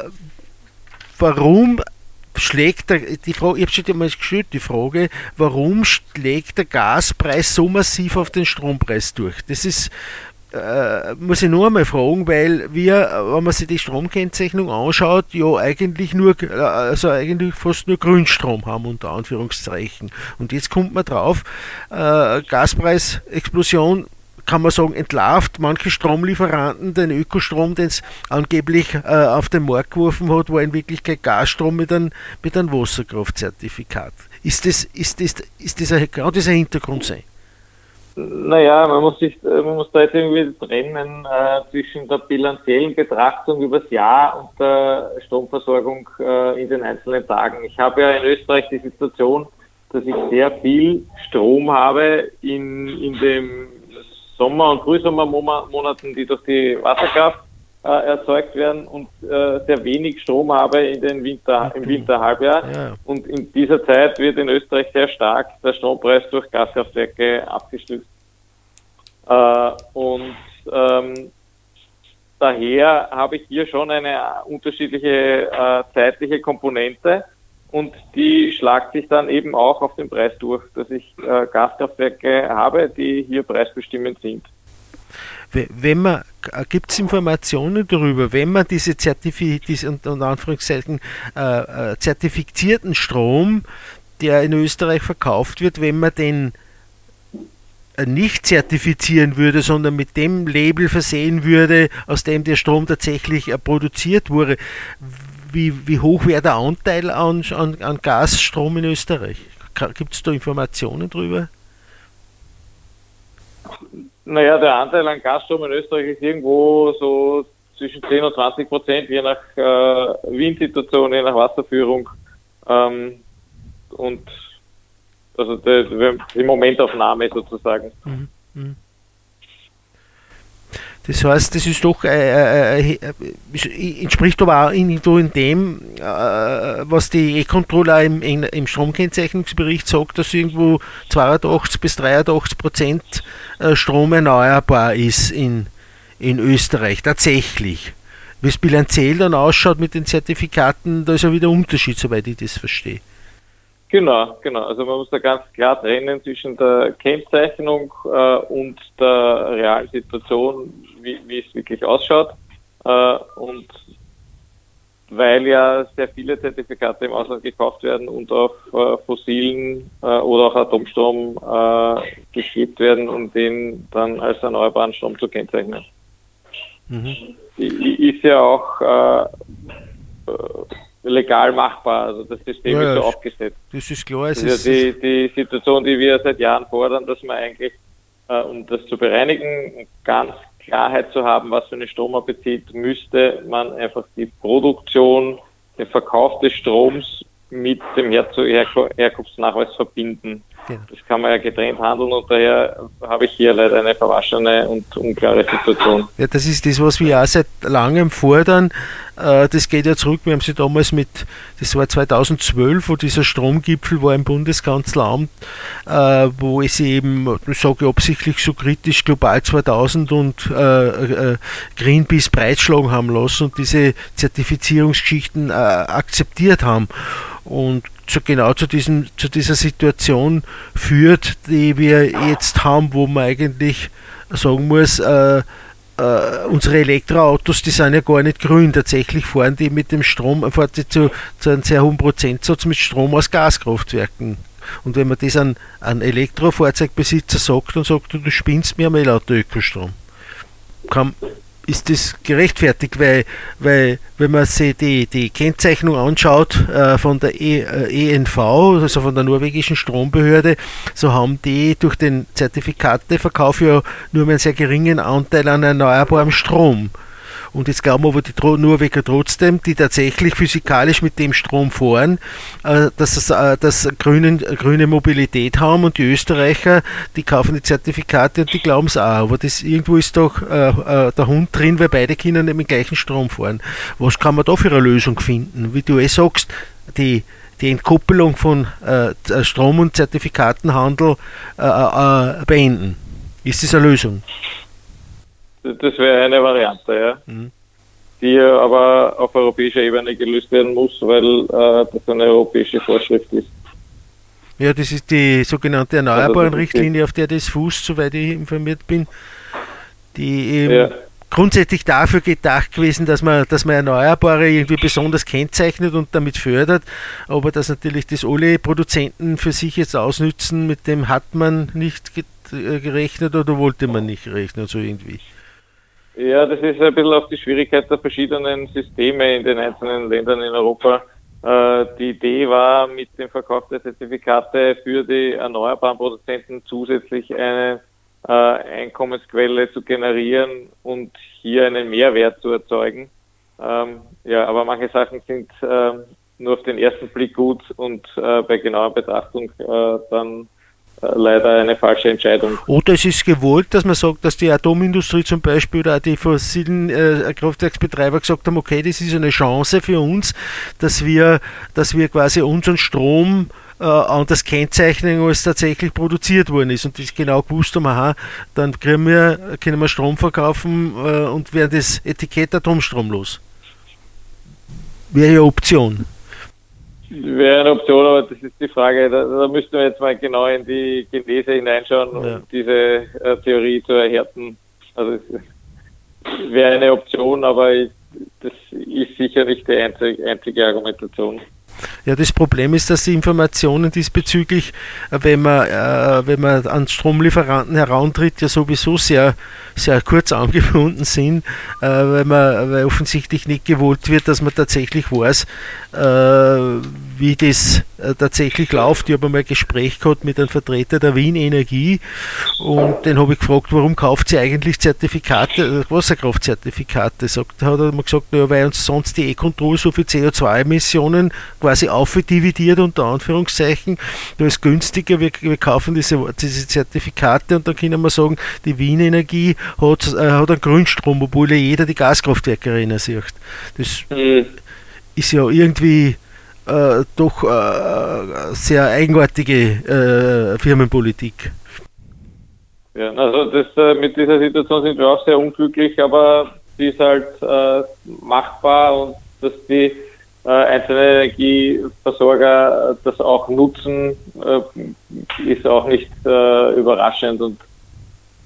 [SPEAKER 2] warum schlägt der, die Frage, ich habe schon gestellt, die Frage, warum schlägt der Gaspreis so massiv auf den Strompreis durch? Das ist äh, muss ich nur einmal fragen, weil wir, wenn man sich die Stromkennzeichnung anschaut, ja eigentlich nur, äh, also eigentlich fast nur Grünstrom haben, unter Anführungszeichen. Und jetzt kommt man drauf, äh, Gaspreisexplosion, kann man sagen, entlarvt manche Stromlieferanten den Ökostrom, den es angeblich äh, auf den Markt geworfen hat, war in Wirklichkeit Gasstrom mit einem, mit einem Wasserkraftzertifikat. Ist das, ist das, ist das ein, kann das ein Hintergrund sein?
[SPEAKER 4] Naja, man muss, sich, äh, man muss da jetzt irgendwie trennen äh, zwischen der bilanziellen Betrachtung übers Jahr und der Stromversorgung äh, in den einzelnen Tagen. Ich habe ja in Österreich die Situation, dass ich sehr viel Strom habe in, in dem Sommer- und Frühsommermonaten, die durch die Wasserkraft äh, erzeugt werden und äh, sehr wenig Strom habe in den Winter, im Winterhalbjahr. Ja. Und in dieser Zeit wird in Österreich sehr stark der Strompreis durch Gaskraftwerke abgestützt. Äh, und ähm, daher habe ich hier schon eine unterschiedliche äh, zeitliche Komponente und die schlagt sich dann eben auch auf den Preis durch, dass ich äh, Gaskraftwerke habe, die hier preisbestimmend sind
[SPEAKER 2] wenn man, äh, gibt es Informationen darüber, wenn man diese, Zertifi diese unter Anführungszeichen äh, äh, zertifizierten Strom, der in Österreich verkauft wird, wenn man den äh, nicht zertifizieren würde, sondern mit dem Label versehen würde, aus dem der Strom tatsächlich produziert wurde, wie, wie hoch wäre der Anteil an, an, an Gasstrom in Österreich? Gibt es da Informationen darüber?
[SPEAKER 4] Naja, der Anteil an Gasstrom in Österreich ist irgendwo so zwischen 10 und 20 Prozent, je nach äh, Windsituation, je nach Wasserführung. Ähm, und also die, die Momentaufnahme sozusagen. Mhm. Mhm.
[SPEAKER 2] Das heißt, das ist doch, äh, äh, äh entspricht aber auch irgendwo in dem, äh, was die E-Controller im, im Stromkennzeichnungsbericht sagt, dass irgendwo 82 bis 83 Prozent äh, Strom erneuerbar ist in, in Österreich, tatsächlich. Wie es bilanziell dann ausschaut mit den Zertifikaten, da ist ja wieder ein Unterschied, soweit ich das verstehe.
[SPEAKER 4] Genau, genau. Also man muss da ganz klar trennen zwischen der Kennzeichnung äh, und der realen Situation, wie, wie es wirklich ausschaut. Äh, und weil ja sehr viele Zertifikate im Ausland gekauft werden und auf äh, fossilen äh, oder auch Atomstrom äh, geklebt werden, um den dann als erneuerbaren Strom zu kennzeichnen. Mhm. Ist ja auch äh, legal machbar. Also das System ja, ist so aufgesetzt.
[SPEAKER 2] Das ist klar.
[SPEAKER 4] das ist ja die, die Situation, die wir seit Jahren fordern, dass man eigentlich, äh, um das zu bereinigen, ganz Klarheit zu haben, was für eine Strom müsste man einfach die Produktion, den Verkauf des Stroms mit dem Herkunftsnachweis verbinden. Genau. Das kann man ja getrennt handeln und daher habe ich hier leider eine verwaschene und unklare Situation.
[SPEAKER 2] Ja, das ist das, was wir auch seit langem fordern. Äh, das geht ja zurück, wir haben sie damals mit, das war 2012, wo dieser Stromgipfel war im Bundeskanzleramt, äh, wo es eben, ich sage absichtlich so kritisch, Global 2000 und äh, Greenpeace breitschlagen haben lassen und diese Zertifizierungsgeschichten akzeptiert haben. Und zu, genau zu, diesem, zu dieser Situation führt, die wir jetzt haben, wo man eigentlich sagen muss, äh, äh, unsere Elektroautos, die sind ja gar nicht grün. Tatsächlich fahren die mit dem Strom, fahren die zu, zu einem sehr hohen Prozentsatz mit Strom aus Gaskraftwerken. Und wenn man das an, an Elektrofahrzeugbesitzer sagt, dann sagt er, du spinnst mir mal lauter Ökostrom. Kann, ist das gerechtfertigt, weil, weil wenn man sich die, die Kennzeichnung anschaut äh, von der e, äh, ENV, also von der norwegischen Strombehörde, so haben die durch den Zertifikateverkauf ja nur einen sehr geringen Anteil an erneuerbarem Strom. Und jetzt glauben aber die Norweger trotzdem, die tatsächlich physikalisch mit dem Strom fahren, äh, dass, es, äh, dass grünen, grüne Mobilität haben und die Österreicher, die kaufen die Zertifikate und die glauben es auch. Aber das, irgendwo ist doch äh, der Hund drin, weil beide Kinder nicht mit dem gleichen Strom fahren. Was kann man da für eine Lösung finden? Wie du eh sagst, die, die Entkoppelung von äh, Strom- und Zertifikatenhandel äh, äh, beenden. Ist das eine Lösung?
[SPEAKER 4] Das wäre eine Variante, ja. Mhm. Die aber auf europäischer Ebene gelöst werden muss, weil äh, das eine europäische Vorschrift ist.
[SPEAKER 2] Ja, das ist die sogenannte also Richtlinie, auf der das fußt, soweit ich informiert bin, die eben ja. grundsätzlich dafür gedacht gewesen, dass man, dass man Erneuerbare irgendwie besonders kennzeichnet und damit fördert, aber dass natürlich das alle Produzenten für sich jetzt ausnützen, mit dem hat man nicht äh, gerechnet oder wollte man nicht rechnen, so irgendwie.
[SPEAKER 4] Ja, das ist ein bisschen auf die Schwierigkeit der verschiedenen Systeme in den einzelnen Ländern in Europa. Äh, die Idee war, mit dem Verkauf der Zertifikate für die erneuerbaren Produzenten zusätzlich eine äh, Einkommensquelle zu generieren und hier einen Mehrwert zu erzeugen. Ähm, ja, aber manche Sachen sind äh, nur auf den ersten Blick gut und äh, bei genauer Betrachtung dann leider eine falsche Entscheidung.
[SPEAKER 2] Oder es ist gewollt, dass man sagt, dass die Atomindustrie zum Beispiel oder auch die fossilen äh, Kraftwerksbetreiber gesagt haben, okay, das ist eine Chance für uns, dass wir, dass wir quasi unseren Strom äh, anders kennzeichnen, als tatsächlich produziert worden ist. Und das genau gewusst haben, aha, dann können wir, können wir Strom verkaufen äh, und werden das Etikett Atomstrom los. Wäre ja Option.
[SPEAKER 4] Wäre eine Option, aber das ist die Frage, da, da müssten wir jetzt mal genau in die Genese hineinschauen, um ja. diese äh, Theorie zu erhärten. Also wäre eine Option, aber ich, das ist sicher nicht die einzige, einzige Argumentation.
[SPEAKER 2] Ja, das Problem ist, dass die Informationen diesbezüglich, äh, wenn man, äh, wenn man an Stromlieferanten herantritt, ja sowieso sehr, sehr kurz angebunden sind, äh, weil, man, weil offensichtlich nicht gewollt wird, dass man tatsächlich weiß, äh, wie das äh, tatsächlich läuft. Ich habe einmal ein Gespräch gehabt mit einem Vertreter der Wien Energie und den habe ich gefragt, warum kauft sie eigentlich Zertifikate, äh, Wasserkraftzertifikate? Sagt, hat er mir gesagt, naja, weil uns sonst die E-Control so viel CO2-Emissionen quasi aufdividiert, unter Anführungszeichen. Da ist günstiger, wir, wir kaufen diese, diese Zertifikate und dann können wir sagen, die Wien Energie hat, äh, hat einen Grünstrom, obwohl ja jeder die Gaskraftwerke sich. Das mhm. ist ja irgendwie äh, doch äh, sehr eigenartige äh, Firmenpolitik.
[SPEAKER 4] Ja, also das, äh, mit dieser Situation sind wir auch sehr unglücklich, aber sie ist halt äh, machbar und dass die äh, einzelnen Energieversorger das auch nutzen, ist auch nicht überraschend und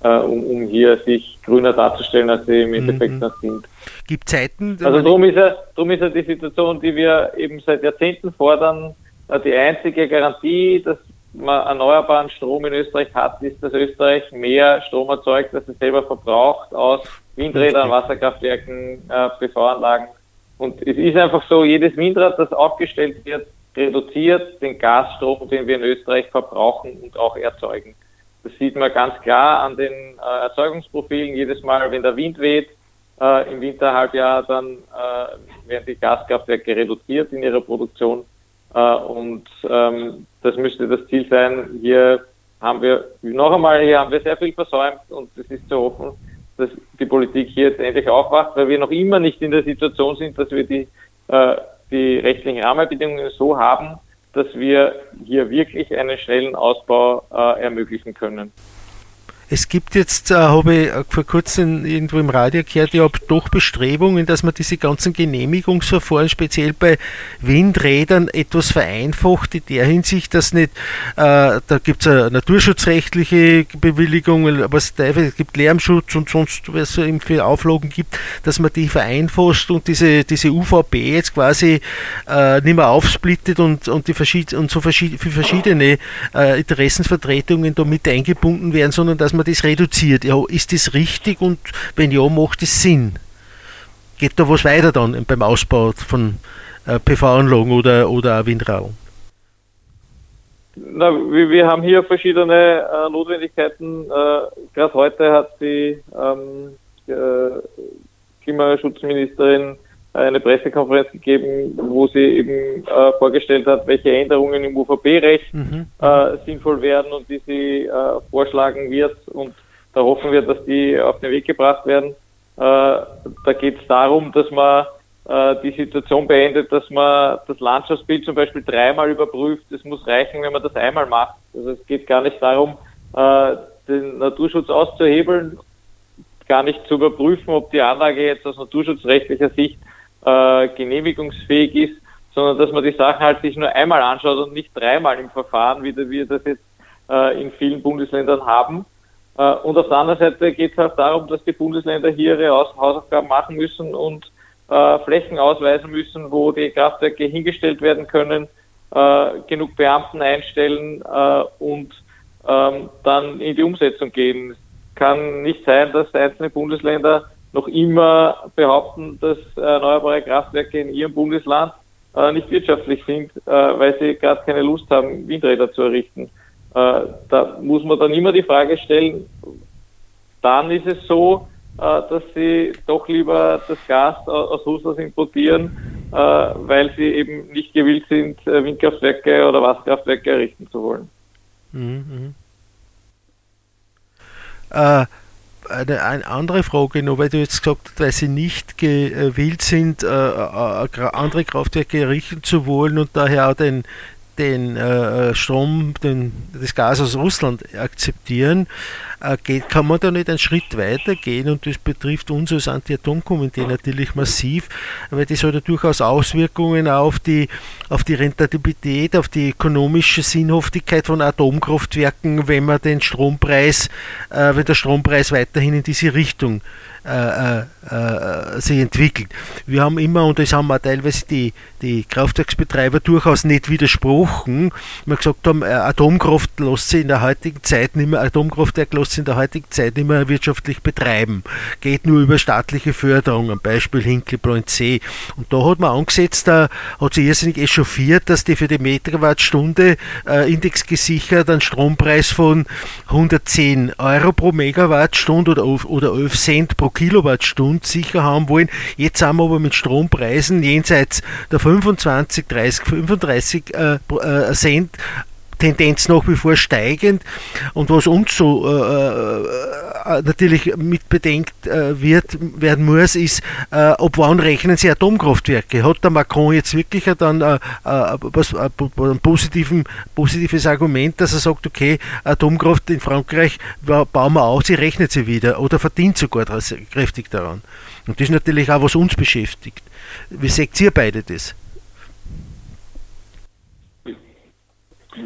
[SPEAKER 4] um, um hier sich grüner darzustellen, als sie im Endeffekt mhm. sind
[SPEAKER 2] gibt Zeiten.
[SPEAKER 4] Also darum ist, ja, darum ist ja die Situation, die wir eben seit Jahrzehnten fordern, äh, die einzige Garantie, dass man erneuerbaren Strom in Österreich hat, ist, dass Österreich mehr Strom erzeugt, als es selber verbraucht aus Windrädern, Wasserkraftwerken, äh, PV-Anlagen. Und es ist einfach so, jedes Windrad, das aufgestellt wird, reduziert den Gasstrom, den wir in Österreich verbrauchen und auch erzeugen. Das sieht man ganz klar an den äh, Erzeugungsprofilen. Jedes Mal, wenn der Wind weht, äh, im Winterhalbjahr dann äh, werden die Gaskraftwerke reduziert in ihrer Produktion. Äh, und ähm, das müsste das Ziel sein. Hier haben wir, noch einmal, hier haben wir sehr viel versäumt und es ist zu hoffen, dass die Politik hier jetzt endlich aufwacht, weil wir noch immer nicht in der Situation sind, dass wir die, äh, die rechtlichen Rahmenbedingungen so haben, dass wir hier wirklich einen schnellen Ausbau äh, ermöglichen können.
[SPEAKER 2] Es gibt jetzt, äh, habe ich äh, vor kurzem irgendwo im Radio gehört, ja doch Bestrebungen, dass man diese ganzen Genehmigungsverfahren, speziell bei Windrädern, etwas vereinfacht, in der Hinsicht, dass nicht, äh, da gibt es eine naturschutzrechtliche Bewilligung, aber es gibt Lärmschutz und sonst, was es für Auflagen gibt, dass man die vereinfacht und diese, diese UVP jetzt quasi äh, nicht mehr aufsplittet und, und, die verschied und so verschied für verschiedene äh, Interessensvertretungen da mit eingebunden werden, sondern dass man man das reduziert. Ja, ist das richtig und wenn ja, macht es Sinn? Geht da was weiter dann beim Ausbau von äh, PV-Anlagen oder, oder Windraum?
[SPEAKER 4] Na, wir, wir, haben hier verschiedene äh, Notwendigkeiten. Äh, Gerade heute hat die ähm, äh, Klimaschutzministerin eine Pressekonferenz gegeben, wo sie eben äh, vorgestellt hat, welche Änderungen im UVP-Recht mhm. äh, sinnvoll werden und die sie äh, vorschlagen wird. Und da hoffen wir, dass die auf den Weg gebracht werden. Äh, da geht es darum, dass man äh, die Situation beendet, dass man das Landschaftsbild zum Beispiel dreimal überprüft. Es muss reichen, wenn man das einmal macht. Also es geht gar nicht darum, äh, den Naturschutz auszuhebeln, gar nicht zu überprüfen, ob die Anlage jetzt aus naturschutzrechtlicher Sicht äh, genehmigungsfähig ist, sondern dass man die Sachen halt sich nur einmal anschaut und nicht dreimal im Verfahren, wie wir das jetzt äh, in vielen Bundesländern haben. Äh, und auf der anderen Seite geht es halt darum, dass die Bundesländer hier ihre Haus Hausaufgaben machen müssen und äh, Flächen ausweisen müssen, wo die Kraftwerke hingestellt werden können, äh, genug Beamten einstellen äh, und ähm, dann in die Umsetzung gehen. Es kann nicht sein, dass einzelne Bundesländer noch immer behaupten, dass erneuerbare Kraftwerke in ihrem Bundesland äh, nicht wirtschaftlich sind, äh, weil sie gerade keine Lust haben, Windräder zu errichten. Äh, da muss man dann immer die Frage stellen, dann ist es so, äh, dass sie doch lieber das Gas aus Russland importieren, äh, weil sie eben nicht gewillt sind, äh, Windkraftwerke oder Wasserkraftwerke errichten zu wollen. Mhm.
[SPEAKER 2] Äh, eine, eine, andere Frage noch, weil du jetzt gesagt hast, weil sie nicht gewillt sind, äh, äh, andere Kraftwerke errichten zu wollen und daher auch den, den äh, Strom, den, das Gas aus Russland akzeptieren, äh, geht, kann man da nicht einen Schritt weiter gehen und das betrifft uns als Anti-Atom-Komitee natürlich massiv, weil das hat ja durchaus Auswirkungen auf die, auf die Rentabilität, auf die ökonomische Sinnhaftigkeit von Atomkraftwerken, wenn man den Strompreis, äh, wenn der Strompreis weiterhin in diese Richtung äh, äh, äh, sich entwickelt. Wir haben immer, und das haben auch teilweise die, die Kraftwerksbetreiber durchaus nicht widersprochen, wir gesagt haben, äh, Atomkraft lässt sich in der heutigen Zeit nicht mehr, Atomkraftwerk lässt sich in der heutigen Zeit nicht mehr wirtschaftlich betreiben. Geht nur über staatliche Förderung, ein Beispiel C. Und da hat man angesetzt, da hat sich irrsinnig echauffiert, dass die für die Megawattstunde äh, indexgesichert einen Strompreis von 110 Euro pro Megawattstunde oder, oder 11 Cent pro Kilowattstunde sicher haben wollen. Jetzt sind wir aber mit Strompreisen jenseits der 25, 30, 35 äh, äh, Cent Tendenz nach wie vor steigend. Und was uns so äh, äh, natürlich mit bedenkt äh, wird, werden muss, ist, äh, ob wann rechnen Sie Atomkraftwerke? Hat der Macron jetzt wirklich dann äh, äh, was, ein positiven, positives Argument, dass er sagt, okay, Atomkraft in Frankreich bauen wir aus, sie rechnet sie wieder oder verdient sogar kräftig daran. Und das ist natürlich auch, was uns beschäftigt. Wie seht ihr beide das?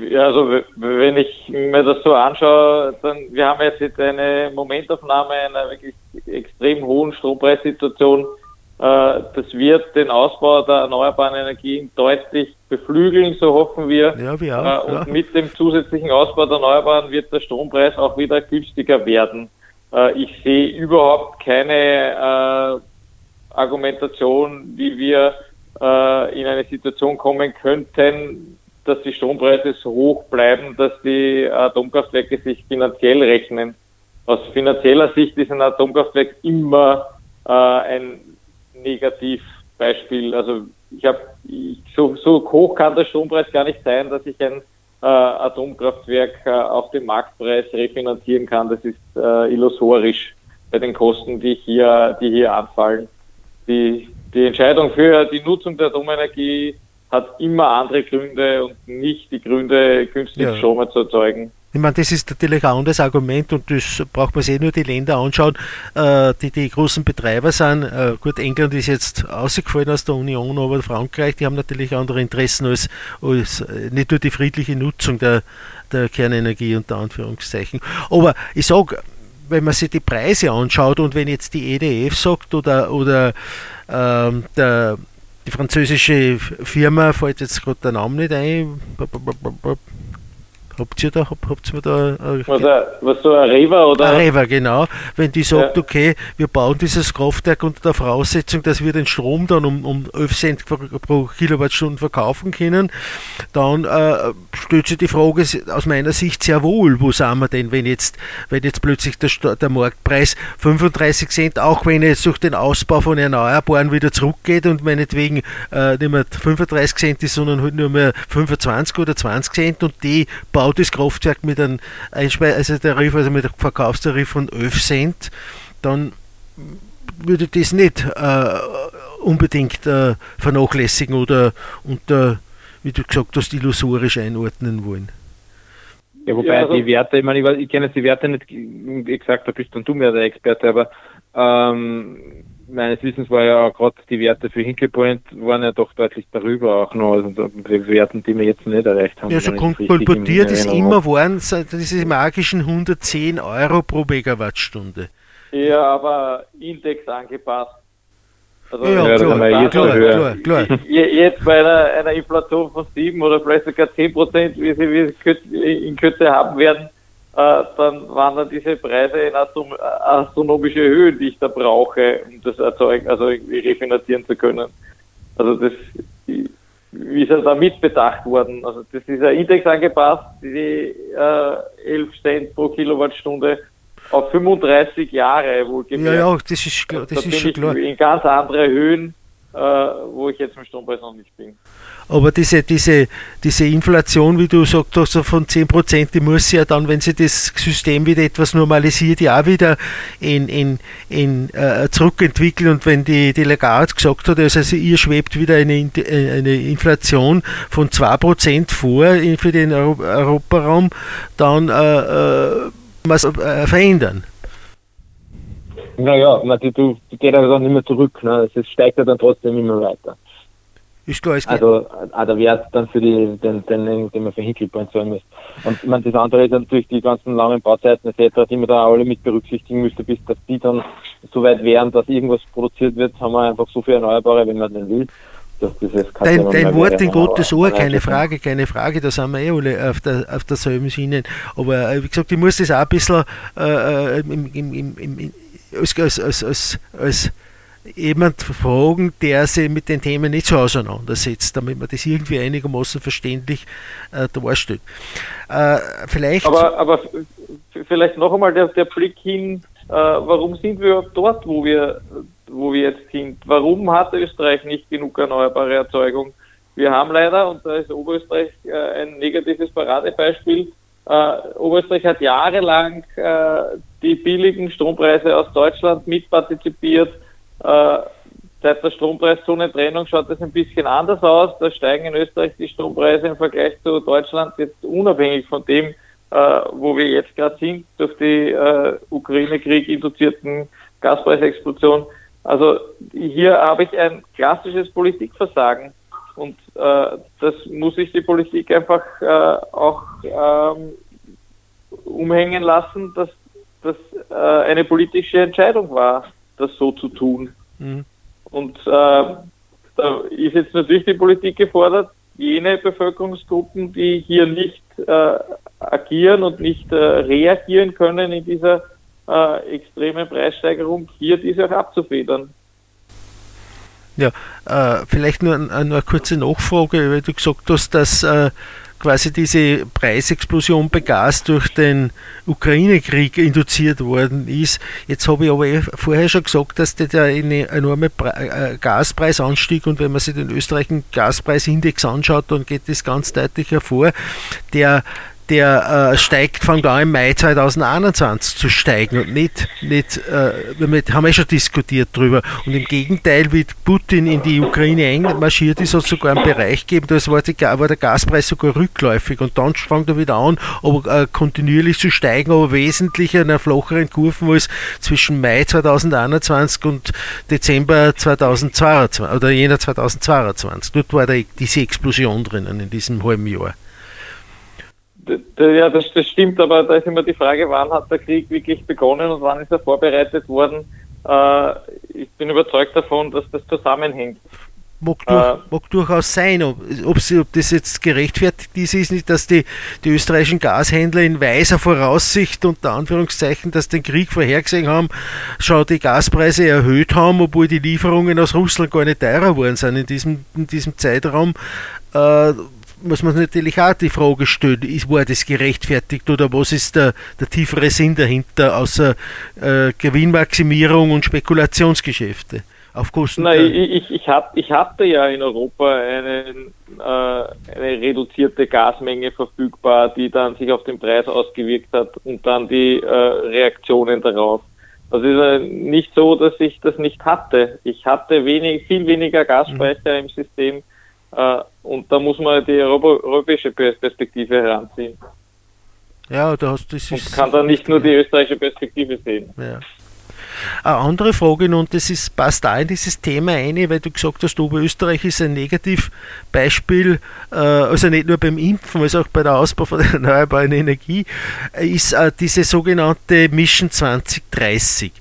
[SPEAKER 4] Ja, also wenn ich mir das so anschaue, dann wir haben jetzt eine Momentaufnahme einer wirklich extrem hohen Strompreissituation. Äh, das wird den Ausbau der erneuerbaren Energien deutlich beflügeln, so hoffen wir.
[SPEAKER 2] Ja, wir auch,
[SPEAKER 4] äh, und ja. mit dem zusätzlichen Ausbau der Erneuerbaren wird der Strompreis auch wieder günstiger werden. Äh, ich sehe überhaupt keine Argumentation, wie wir in eine Situation kommen könnten, dass die Strompreise so hoch bleiben, dass die Atomkraftwerke sich finanziell rechnen. Aus finanzieller Sicht ist ein Atomkraftwerk immer äh, ein Negativbeispiel. Also ich habe so, so hoch kann der Strompreis gar nicht sein, dass ich ein äh, Atomkraftwerk äh, auf dem Marktpreis refinanzieren kann. Das ist äh, illusorisch bei den Kosten, die hier, die hier anfallen. Die, die Entscheidung für die Nutzung der Atomenergie hat immer andere Gründe und nicht die Gründe, günstig ja. Strom zu erzeugen.
[SPEAKER 2] Ich meine, das ist natürlich ein anderes Argument und das braucht man sich eh nur die Länder anschauen, äh, die die großen Betreiber sind. Äh, gut, England ist jetzt ausgefallen aus der Union, aber Frankreich, die haben natürlich andere Interessen als, als äh, nicht nur die friedliche Nutzung der, der Kernenergie unter Anführungszeichen. Aber ich sage, wenn man sich die Preise anschaut und wenn jetzt die EDF sagt oder, oder ähm, der, die französische Firma, fällt jetzt gerade der Name nicht ein, Habt ihr da, habt, habt ihr da
[SPEAKER 4] äh, was, was so ein Rewa oder?
[SPEAKER 2] Ein Rewa, genau. Wenn die sagt, ja. okay, wir bauen dieses Kraftwerk unter der Voraussetzung, dass wir den Strom dann um, um 11 Cent pro Kilowattstunde verkaufen können, dann äh, stellt sich die Frage aus meiner Sicht sehr wohl, wo sind wir denn, wenn jetzt, wenn jetzt plötzlich der, der Marktpreis 35 Cent, auch wenn er jetzt durch den Ausbau von Erneuerbaren wieder zurückgeht und meinetwegen äh, nicht mehr 35 Cent ist, sondern halt nur mehr 25 oder 20 Cent und die bauen baut das Kraftwerk mit einem Einspeis also Tarif, also mit einem Verkaufstarif von 11 Cent, dann würde das nicht äh, unbedingt äh, vernachlässigen oder unter, wie du gesagt hast, illusorisch einordnen wollen.
[SPEAKER 3] Ja, wobei ja, also die Werte, ich meine, ich, ich kenne jetzt die Werte nicht, wie gesagt, da bist dann du mehr der Experte, aber ähm, meines Wissens war ja gerade die Werte für Hinkley Point waren ja doch deutlich darüber auch noch, also die Werten, die wir jetzt nicht erreicht haben.
[SPEAKER 2] Ja, so kolportiert ist immer waren diese magischen 110 Euro pro Megawattstunde.
[SPEAKER 4] Ja, aber Index angepasst.
[SPEAKER 2] Also ja, ja klar, klar, klar, klar, klar.
[SPEAKER 4] Jetzt bei einer, einer Inflation von 7 oder vielleicht sogar 10 Prozent, wie sie, wie sie in Kürze haben werden, dann waren dann diese Preise in astronomische Höhen, die ich da brauche, um das erzeugen, also irgendwie refinanzieren zu können. Also das ist ja da mitbedacht worden. Also das ist ein Index angepasst, die äh, 11 Cent pro Kilowattstunde auf 35 Jahre wohlgemerkt.
[SPEAKER 2] Ja, ja, das ist, das da ist schon klar.
[SPEAKER 4] In ganz andere Höhen, äh, wo ich jetzt im Strompreis noch nicht bin.
[SPEAKER 2] Aber diese, diese, diese Inflation, wie du sagst, also von 10%, die muss ja dann, wenn sich das System wieder etwas normalisiert, ja auch wieder in, in, in, äh, zurückentwickeln. Und wenn die, die Lagarde gesagt hat, also, ihr schwebt wieder eine, äh, eine Inflation von 2% vor für den Euro Europaraum, dann äh, äh, muss äh, verändern.
[SPEAKER 3] Naja, na, die, du, die geht ja dann nicht mehr zurück. Ne? Es steigt ja dann trotzdem immer weiter.
[SPEAKER 2] Ist klar, ist
[SPEAKER 3] klar. Also auch der Wert dann für die, den, den, den man für Hinkley zahlen muss. Und man, das andere ist natürlich die ganzen langen Bauzeiten etc., die man da alle mit berücksichtigen müsste, bis dass die dann so weit wären, dass irgendwas produziert wird, haben wir einfach so viel Erneuerbare, wenn man den will.
[SPEAKER 2] Dein, dein Wort in Gottes Ohr, keine Frage, keine Frage, da sind wir eh alle auf, der, auf derselben Schiene. Aber äh, wie gesagt, ich muss das auch ein bisschen äh, äh im, im, im, als, als, als, als jemand fragen, der sich mit den Themen nicht so auseinandersetzt, damit man das irgendwie einigermaßen verständlich äh, darstellt. Äh, vielleicht
[SPEAKER 4] aber, aber vielleicht noch einmal der, der Blick hin, äh, warum sind wir dort, wo wir, wo wir jetzt sind? Warum hat Österreich nicht genug erneuerbare Erzeugung? Wir haben leider, und da ist Oberösterreich äh, ein negatives Paradebeispiel, äh, Oberösterreich hat jahrelang äh, die billigen Strompreise aus Deutschland mitpartizipiert äh, seit der Strompreiszone-Trennung schaut das ein bisschen anders aus. Da steigen in Österreich die Strompreise im Vergleich zu Deutschland jetzt unabhängig von dem, äh, wo wir jetzt gerade sind, durch die äh, Ukraine-Krieg induzierten Gaspreisexplosion. Also hier habe ich ein klassisches Politikversagen und äh, das muss sich die Politik einfach äh, auch ähm, umhängen lassen, dass das äh, eine politische Entscheidung war das so zu tun. Mhm. Und äh, da ist jetzt natürlich die Politik gefordert, jene Bevölkerungsgruppen, die hier nicht äh, agieren und nicht äh, reagieren können in dieser äh, extremen Preissteigerung, hier diese auch abzufedern.
[SPEAKER 2] Ja, äh, vielleicht nur eine, eine kurze Nachfrage, weil du gesagt hast, dass äh, quasi diese Preisexplosion bei Gas durch den Ukraine-Krieg induziert worden ist. Jetzt habe ich aber eh vorher schon gesagt, dass der eine enorme äh, Gaspreisanstieg und wenn man sich den österreichischen Gaspreisindex anschaut, dann geht das ganz deutlich hervor. Der der äh, steigt, fängt an im Mai 2021 zu steigen und nicht, nicht äh, wir haben wir schon diskutiert drüber. Und im Gegenteil, wie Putin in die Ukraine einmarschiert ist, hat es sogar einen Bereich gegeben, da war, die, war der Gaspreis sogar rückläufig und dann fängt er wieder an, aber äh, kontinuierlich zu steigen, aber wesentlich in einer flacheren Kurve, es zwischen Mai 2021 und Dezember 2022 oder Jänner 2022. Dort war da diese Explosion drinnen in diesem halben Jahr.
[SPEAKER 4] Ja, das, das, stimmt, aber da ist immer die Frage, wann hat der Krieg wirklich begonnen und wann ist er vorbereitet worden. Äh, ich bin überzeugt davon, dass das zusammenhängt.
[SPEAKER 2] Mag, durch, äh, mag durchaus sein, ob, ob, sie, ob, das jetzt gerechtfertigt ist, ist nicht, dass die, die österreichischen Gashändler in weiser Voraussicht unter Anführungszeichen, dass den Krieg vorhergesehen haben, schon die Gaspreise erhöht haben, obwohl die Lieferungen aus Russland gar nicht teurer geworden sind in diesem, in diesem Zeitraum. Äh, muss man natürlich auch die Frage stellen, ist, war das gerechtfertigt oder was ist der, der tiefere Sinn dahinter, außer äh, Gewinnmaximierung und Spekulationsgeschäfte auf Kosten
[SPEAKER 4] Nein, ich, ich, hab, ich hatte ja in Europa einen, äh, eine reduzierte Gasmenge verfügbar, die dann sich auf den Preis ausgewirkt hat und dann die äh, Reaktionen darauf. Also ist nicht so, dass ich das nicht hatte. Ich hatte wenig, viel weniger Gasspeicher mhm. im System und da muss man die europäische Perspektive heranziehen.
[SPEAKER 2] Ja, da hast du
[SPEAKER 4] Und kann da nicht nur die österreichische Perspektive sehen.
[SPEAKER 2] Ja. Eine andere Frage, und das ist, passt da in dieses Thema ein, weil du gesagt hast, Oberösterreich ist ein Negativbeispiel, äh, also nicht nur beim Impfen, also auch bei der Ausbau von erneuerbaren Energie, ist äh, diese sogenannte Mission 2030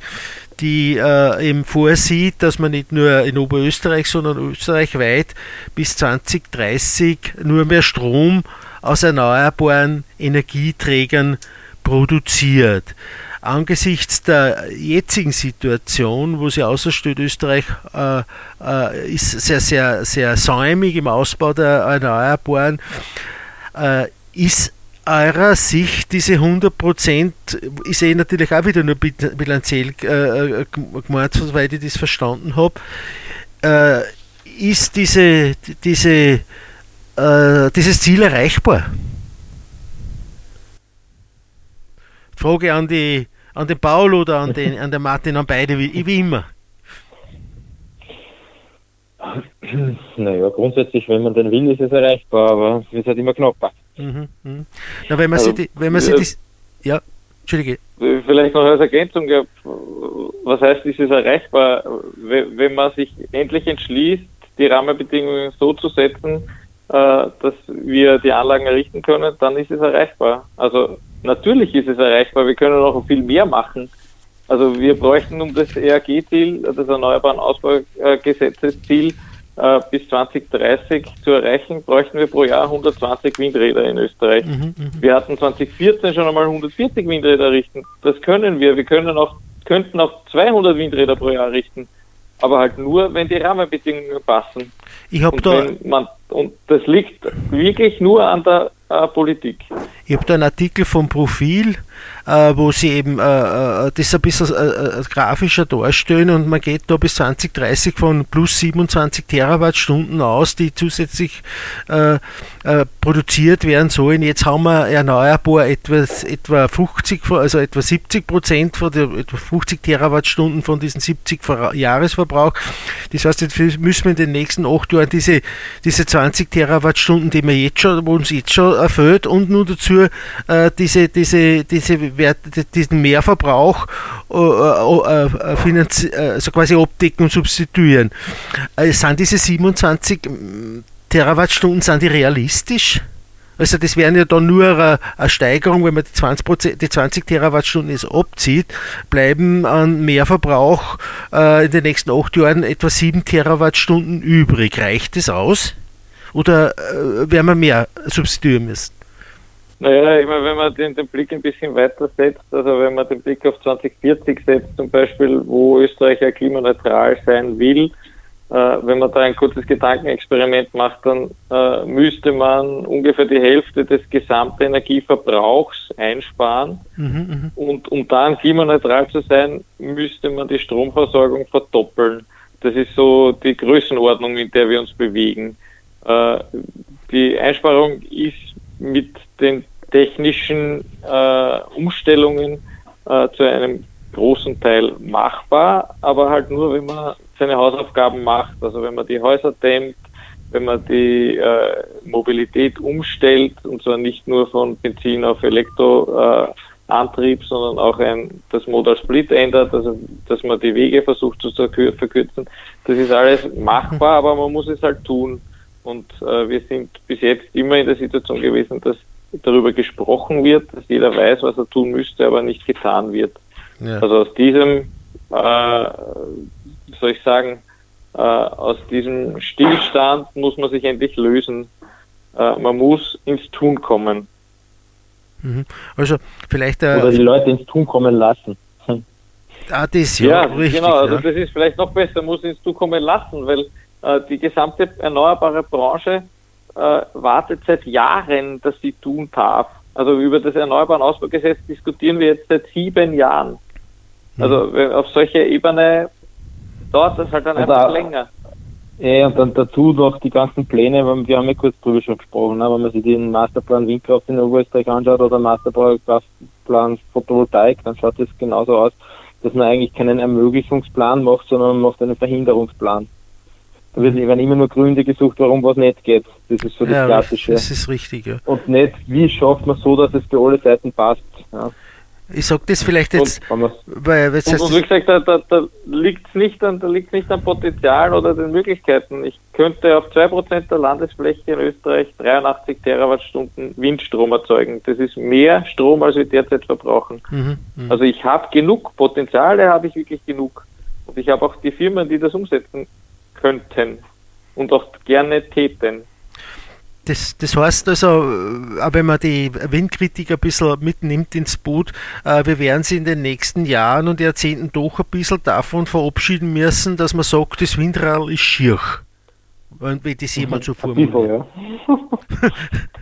[SPEAKER 2] die äh, eben vorsieht, dass man nicht nur in Oberösterreich, sondern österreichweit bis 2030 nur mehr Strom aus erneuerbaren Energieträgern produziert. Angesichts der jetzigen Situation, wo sie außersteht, Österreich äh, äh, ist sehr, sehr, sehr säumig im Ausbau der Erneuerbaren, äh, ist eurer Sicht diese 100% ist eh natürlich auch wieder nur bilanziell äh, äh gemeint, soweit ich das verstanden habe, äh, ist diese, diese, äh, dieses Ziel erreichbar? Frage an, die, an den Paul oder an den, an den Martin, an beide, wie, wie immer.
[SPEAKER 3] Naja, grundsätzlich, wenn man den will, ist es erreichbar, aber es wird halt immer knapper.
[SPEAKER 2] Mhm, mh. Na, wenn man also, sich, die, wenn man sich das, ja, Entschuldige.
[SPEAKER 4] Vielleicht noch als Ergänzung, was heißt, ist es erreichbar, wenn man sich endlich entschließt, die Rahmenbedingungen so zu setzen, äh, dass wir die Anlagen errichten können, dann ist es erreichbar. Also natürlich ist es erreichbar, wir können noch viel mehr machen. Also wir bräuchten um das ERG-Ziel, das Erneuerbaren Ausbaugesetzesziel, äh, bis 2030 zu erreichen, bräuchten wir pro Jahr 120 Windräder in Österreich. Mhm, mh. Wir hatten 2014 schon einmal 140 Windräder errichten. Das können wir. Wir können auch, könnten auch 200 Windräder pro Jahr errichten. Aber halt nur, wenn die Rahmenbedingungen passen.
[SPEAKER 2] Ich habe da.
[SPEAKER 4] Man, und das liegt wirklich nur an der äh, Politik.
[SPEAKER 2] Ich habe da einen Artikel vom Profil, äh, wo sie eben äh, äh das ein bisschen äh, äh, grafischer darstellen und man geht da bis 2030 von plus 27 Terawattstunden aus, die zusätzlich produziert werden sollen. Jetzt haben wir erneuerbar etwa, etwa 50, also etwa 70 Prozent von der etwa 50 Terawattstunden von diesen 70 Jahresverbrauch. Das heißt, jetzt müssen wir in den nächsten acht Jahren diese, diese 20 Terawattstunden, die wir jetzt schon, wo uns jetzt schon erfüllt und nur dazu äh, diese, diese, diese Wert, diesen Mehrverbrauch äh, äh, äh finanzi- also quasi abdecken und substituieren. Äh, sind diese 27 Terawattstunden, sind die realistisch? Also das wären ja dann nur eine, eine Steigerung, wenn man die 20, die 20 Terawattstunden jetzt abzieht, bleiben an Mehrverbrauch äh, in den nächsten acht Jahren etwa 7 Terawattstunden übrig. Reicht das aus? Oder äh, werden wir mehr substituieren müssen?
[SPEAKER 4] Naja, immer wenn man den, den, Blick ein bisschen weiter setzt, also wenn man den Blick auf 2040 setzt, zum Beispiel, wo Österreich ja klimaneutral sein will, äh, wenn man da ein kurzes Gedankenexperiment macht, dann äh, müsste man ungefähr die Hälfte des gesamten Energieverbrauchs einsparen. Mhm, mh. Und um dann klimaneutral zu sein, müsste man die Stromversorgung verdoppeln. Das ist so die Größenordnung, in der wir uns bewegen. Äh, die Einsparung ist mit den technischen äh, Umstellungen äh, zu einem großen Teil machbar, aber halt nur, wenn man seine Hausaufgaben macht. Also wenn man die Häuser dämmt, wenn man die äh, Mobilität umstellt, und zwar nicht nur von Benzin auf Elektroantrieb, sondern auch ein, das Modal Split ändert, also dass man die Wege versucht zu verkürzen. Das ist alles machbar, aber man muss es halt tun. Und äh, wir sind bis jetzt immer in der Situation gewesen, dass darüber gesprochen wird, dass jeder weiß, was er tun müsste, aber nicht getan wird. Ja. Also aus diesem, äh, soll ich sagen, äh, aus diesem Stillstand muss man sich endlich lösen. Äh, man muss ins Tun kommen.
[SPEAKER 2] Mhm. Also vielleicht
[SPEAKER 3] äh, oder die Leute ins Tun kommen lassen.
[SPEAKER 2] Ah, das ja, ja richtig,
[SPEAKER 4] genau. Also das ist vielleicht noch besser, man muss ins Tun kommen lassen, weil äh, die gesamte erneuerbare Branche äh, wartet seit Jahren, dass sie tun darf. Also über das Erneuerbaren Ausbaugesetz diskutieren wir jetzt seit sieben Jahren. Also mhm. auf solcher Ebene dauert das halt dann und einfach länger.
[SPEAKER 3] Ja, und dann dazu noch die ganzen Pläne, wir haben ja kurz drüber schon gesprochen, ne, wenn man sich den Masterplan Windkraft in Oberösterreich anschaut oder Masterplan Photovoltaik, dann schaut es genauso aus, dass man eigentlich keinen Ermöglichungsplan macht, sondern man macht einen Verhinderungsplan. Da werden immer nur Gründe gesucht, warum was nicht geht. Das ist so das ja, Klassische.
[SPEAKER 2] Das ist richtig, ja.
[SPEAKER 3] Und nicht, wie schafft man so, dass es für alle Seiten passt. Ja.
[SPEAKER 2] Ich sage das vielleicht jetzt,
[SPEAKER 4] und, weil und, und wie gesagt, da, da, da liegt es nicht, an, nicht an Potenzial oder den Möglichkeiten. Ich könnte auf 2% der Landesfläche in Österreich 83 Terawattstunden Windstrom erzeugen. Das ist mehr Strom, als wir derzeit verbrauchen. Mhm, mh. Also ich habe genug Potenziale, habe ich wirklich genug. Und ich habe auch die Firmen, die das umsetzen könnten und auch gerne täten.
[SPEAKER 2] Das, das heißt also, äh, auch wenn man die Windkritik ein bisschen mitnimmt ins Boot, äh, wir werden sie in den nächsten Jahren und Jahrzehnten doch ein bisschen davon verabschieden müssen, dass man sagt, das Windrad ist schier. Und wie das jemand so formuliert.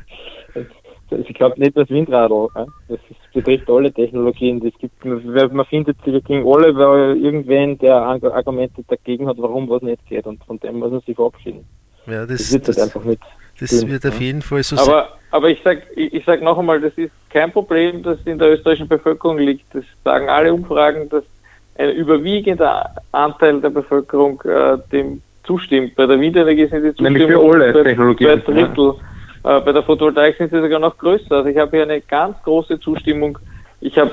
[SPEAKER 3] ich glaube nicht das Windradl. Das betrifft alle Technologien. Das gibt, man findet sich gegen alle, weil irgendwen, der Argumente dagegen hat, warum was nicht geht. Und von dem muss man sich verabschieden.
[SPEAKER 2] Ja, das, das wird das, einfach nicht. Das wird auf jeden Fall so
[SPEAKER 4] aber, sein. Aber ich sage ich, ich sag noch einmal, das ist kein Problem, das in der österreichischen Bevölkerung liegt. Das sagen alle Umfragen, dass ein überwiegender Anteil der Bevölkerung äh, dem zustimmt. Bei der Windenergie sind die
[SPEAKER 3] Zustimmung Nämlich für alle Technologien.
[SPEAKER 4] Zwei Drittel. Ja. Äh, bei der Photovoltaik sind sie sogar noch größer. Also ich habe hier eine ganz große Zustimmung. Ich habe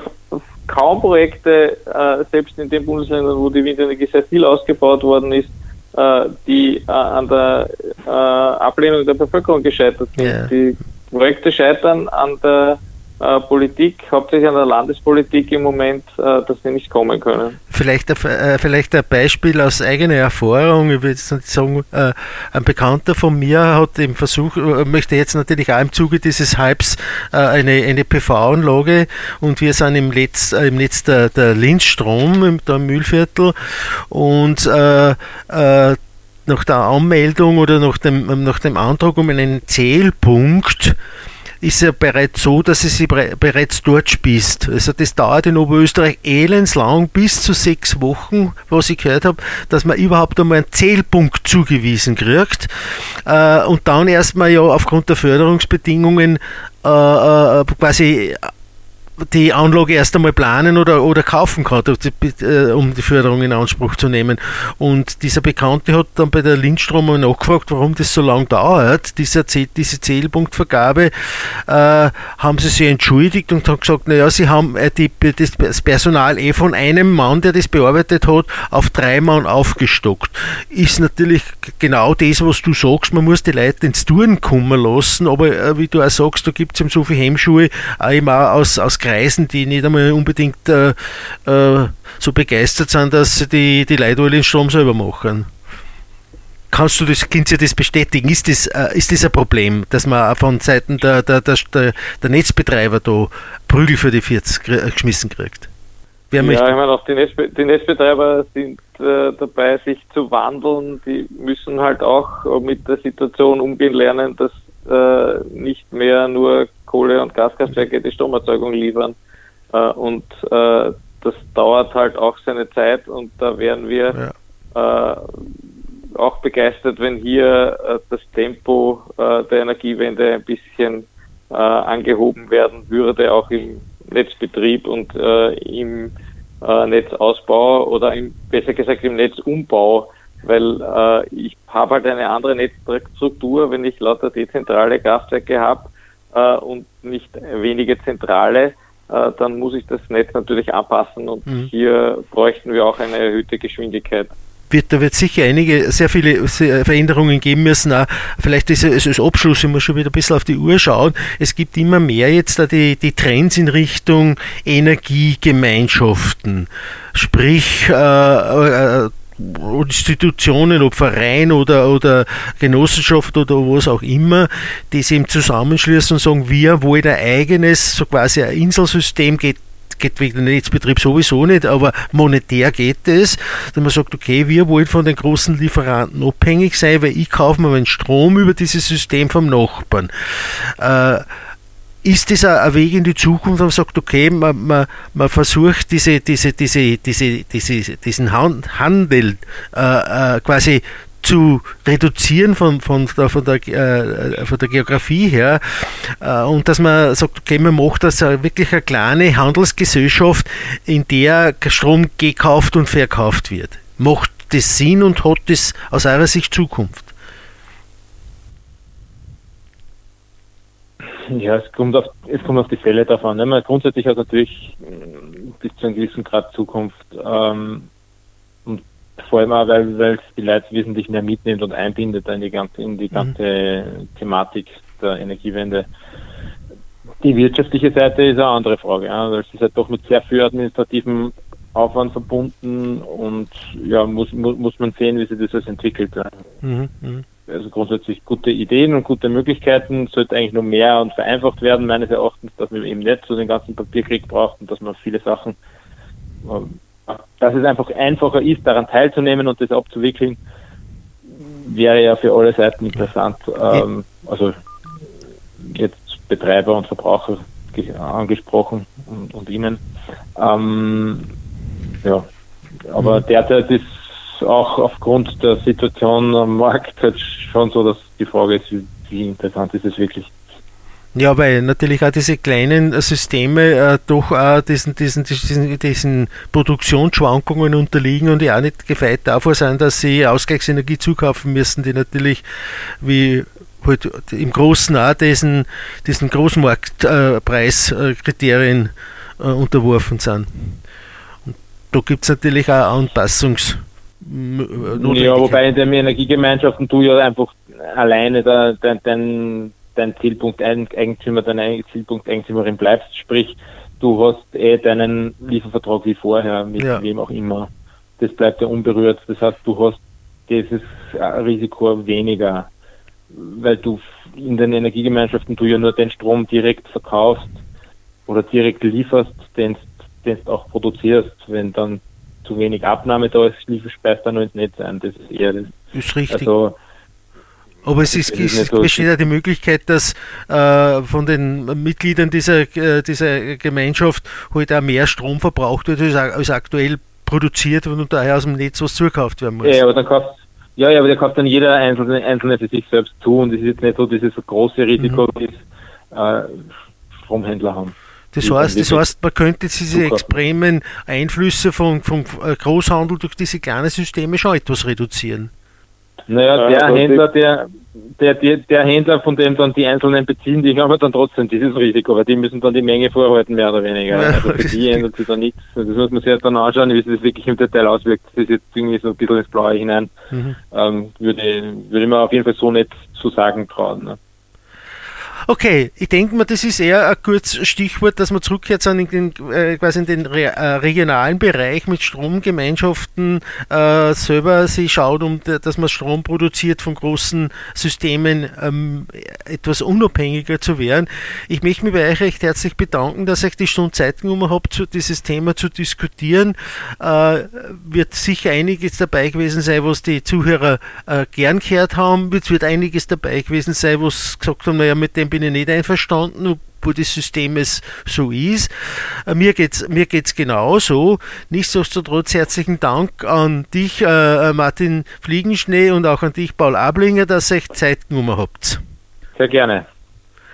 [SPEAKER 4] kaum Projekte, äh, selbst in den Bundesländern, wo die Windenergie sehr viel ausgebaut worden ist, äh, die äh, an der äh, Ablehnung der Bevölkerung gescheitert sind. Yeah. Die Projekte scheitern an der äh, Politik, hauptsächlich an der Landespolitik im Moment, äh, dass sie nicht kommen können.
[SPEAKER 2] Vielleicht, äh, vielleicht ein Beispiel aus eigener Erfahrung. Ich würde sagen, äh, ein Bekannter von mir hat im Versuch, möchte jetzt natürlich auch im Zuge dieses Hypes eine, eine PV-Anlage und wir sind im, Letz, im Netz der, der Linzstrom im, da im Mühlviertel und nach der Anmeldung oder nach dem, nach dem Antrag um einen Zählpunkt ist ja bereits so, dass es sie bereits dort spießt. Also das dauert in Oberösterreich elendslang, bis zu sechs Wochen, was ich gehört habe, dass man überhaupt einmal einen Zählpunkt zugewiesen kriegt äh, und dann erstmal ja aufgrund der Förderungsbedingungen äh, äh quasi die Anlage erst einmal planen oder, oder kaufen kann, äh, um die Förderung in Anspruch zu nehmen. Und dieser Bekannte hat dann bei der Lindstrom mal nachgefragt, warum das so lange dauert, diese, diese Zählpunktvergabe. Äh, haben sie sich entschuldigt und haben gesagt, naja, sie haben äh, die, das Personal eh von einem Mann, der das bearbeitet hat, auf drei Mann aufgestockt. Ist natürlich genau das, was du sagst, man muss die Leute ins Touren kommen lassen, aber äh, wie du auch sagst, da gibt es eben so viele Hemmschuhe, auch immer aus, aus Kreisen, die nicht einmal unbedingt äh, äh, so begeistert sind, dass sie die, die Leute alle den Strom selber machen. Kannst du das, kannst du das bestätigen? Ist das, äh, ist das ein Problem, dass man von Seiten der, der, der, der Netzbetreiber da Prügel für die 40 äh, geschmissen kriegt?
[SPEAKER 4] Wer ja, ich meine, auch die, Netzbe die Netzbetreiber sind äh, dabei, sich zu wandeln. Die müssen halt auch mit der Situation umgehen lernen, dass äh, nicht mehr nur Kohle- und Gaskraftwerke die Stromerzeugung liefern. Äh, und äh, das dauert halt auch seine Zeit und da wären wir ja. äh, auch begeistert, wenn hier das Tempo der Energiewende ein bisschen angehoben werden würde, auch im Netzbetrieb und im Netzausbau oder im, besser gesagt im Netzumbau, weil äh, ich habe halt eine andere Netzstruktur, wenn ich lauter dezentrale Kraftwerke habe äh, und nicht wenige zentrale, äh, dann muss ich das Netz natürlich anpassen und mhm. hier bräuchten wir auch eine erhöhte Geschwindigkeit
[SPEAKER 2] wird, da wird sicher einige, sehr viele Veränderungen geben müssen. Auch vielleicht ist es als Abschluss, ich muss schon wieder ein bisschen auf die Uhr schauen. Es gibt immer mehr jetzt da die, die Trends in Richtung Energiegemeinschaften. Sprich, äh, äh, Institutionen, ob Verein oder, oder Genossenschaft oder was auch immer, die sich eben zusammenschließen und sagen, wir wollen ein eigenes, so quasi ein Inselsystem, geht geht wegen dem Netzbetrieb sowieso nicht, aber monetär geht es, dass man sagt, okay, wir wollen von den großen Lieferanten abhängig sein, weil ich kaufe mir meinen Strom über dieses System vom Nachbarn. Äh, ist das ein Weg in die Zukunft, man sagt, okay, man, man, man versucht diese, diese, diese, diese, diese, diesen Handel äh, äh, quasi zu reduzieren von, von, der, von, der, äh, von der Geografie her äh, und dass man sagt, okay, man macht das wirklich eine kleine Handelsgesellschaft, in der Strom gekauft und verkauft wird. Macht das Sinn und hat das aus eurer Sicht Zukunft?
[SPEAKER 3] Ja, es kommt auf, es kommt auf die Fälle davon. Ne? Grundsätzlich hat natürlich bis zu einem gewissen Grad Zukunft. Ähm, vor allem auch, weil, es die Leute wesentlich mehr mitnimmt und einbindet in die ganze, in die mhm. ganze mhm. Thematik der Energiewende. Die wirtschaftliche Seite ist eine andere Frage, ja, weil es ist halt doch mit sehr viel administrativen Aufwand verbunden und ja, muss, muss, muss man sehen, wie sich das alles entwickelt. Mhm, mh. Also grundsätzlich gute Ideen und gute Möglichkeiten, sollte eigentlich noch mehr und vereinfacht werden, meines Erachtens, dass man eben nicht so den ganzen Papierkrieg braucht und dass man viele Sachen dass es einfach einfacher ist, daran teilzunehmen und das abzuwickeln, wäre ja für alle Seiten interessant. Ähm, also jetzt Betreiber und Verbraucher angesprochen und, und Ihnen. Ähm, ja, aber mhm. derzeit ist auch aufgrund der Situation am Markt halt schon so, dass die Frage ist, wie, interessant ist es wirklich.
[SPEAKER 2] Ja, weil natürlich auch diese kleinen Systeme äh, doch auch diesen, diesen, diesen, diesen Produktionsschwankungen unterliegen und ja auch nicht gefeit davor sein, dass sie Ausgleichsenergie zukaufen müssen, die natürlich wie halt im Großen auch diesen, diesen Großmarktpreiskriterien äh, äh, unterworfen sind. Und da gibt es natürlich auch Anpassungs-
[SPEAKER 3] ja, wobei in den Energiegemeinschaften du ja einfach alleine dein, dein, dein Zielpunkt Eigentümer, deine Zielpunkt Eigentümerin bleibst, sprich, du hast eh deinen Liefervertrag wie vorher, mit ja. wem auch immer. Das bleibt ja unberührt. Das heißt, du hast dieses Risiko weniger, weil du in den Energiegemeinschaften du ja nur den Strom direkt verkaufst oder direkt lieferst, den du auch produzierst. Wenn dann zu wenig Abnahme da ist, speist dann ins Netz ein. Das ist eher das.
[SPEAKER 2] Ist richtig. Also, aber es, ist, es besteht ja die Möglichkeit, dass äh, von den Mitgliedern dieser, äh, dieser Gemeinschaft halt auch mehr Strom verbraucht wird, als, als aktuell produziert wird und daher aus dem Netz was zugekauft werden muss.
[SPEAKER 3] Ja, aber dann kauft, ja, ja, aber der kauft dann jeder Einzelne, Einzelne für sich selbst zu und es ist jetzt nicht so dieses große Risiko, mhm. das äh, Stromhändler haben.
[SPEAKER 2] Das heißt, das heißt, man könnte diese extremen Einflüsse vom, vom Großhandel durch diese kleinen Systeme schon etwas reduzieren.
[SPEAKER 3] Naja, der Händler, der, der, der, der, Händler, von dem dann die Einzelnen beziehen, die haben dann trotzdem dieses Risiko, weil die müssen dann die Menge vorhalten, mehr oder weniger. Also für die ändert sich dann nichts. Das muss man sich halt dann anschauen, wie sich das wirklich im Detail auswirkt. Das ist jetzt irgendwie so ein bisschen ins Blaue hinein. Mhm. Ähm, würde, würde ich mir auf jeden Fall so nicht zu sagen trauen. Ne?
[SPEAKER 2] Okay, ich denke mal, das ist eher ein kurzes Stichwort, dass man zurückkehrt in den, äh, quasi in den re äh, regionalen Bereich mit Stromgemeinschaften äh, selber sich schaut, um dass man Strom produziert von großen Systemen ähm, etwas unabhängiger zu werden. Ich möchte mich bei euch recht herzlich bedanken, dass ich die Stunde Zeit genommen habe, zu, dieses Thema zu diskutieren. Äh, wird sicher einiges dabei gewesen sein, was die Zuhörer äh, gern gehört haben. Es wird einiges dabei gewesen sein, was gesagt haben, naja, mit dem bin ich nicht einverstanden, wo das System es so ist. Äh, mir geht es mir geht's genauso. Nichtsdestotrotz herzlichen Dank an dich, äh, Martin Fliegenschnee, und auch an dich, Paul Ablinger, dass ihr euch Zeit genommen habt.
[SPEAKER 3] Sehr gerne.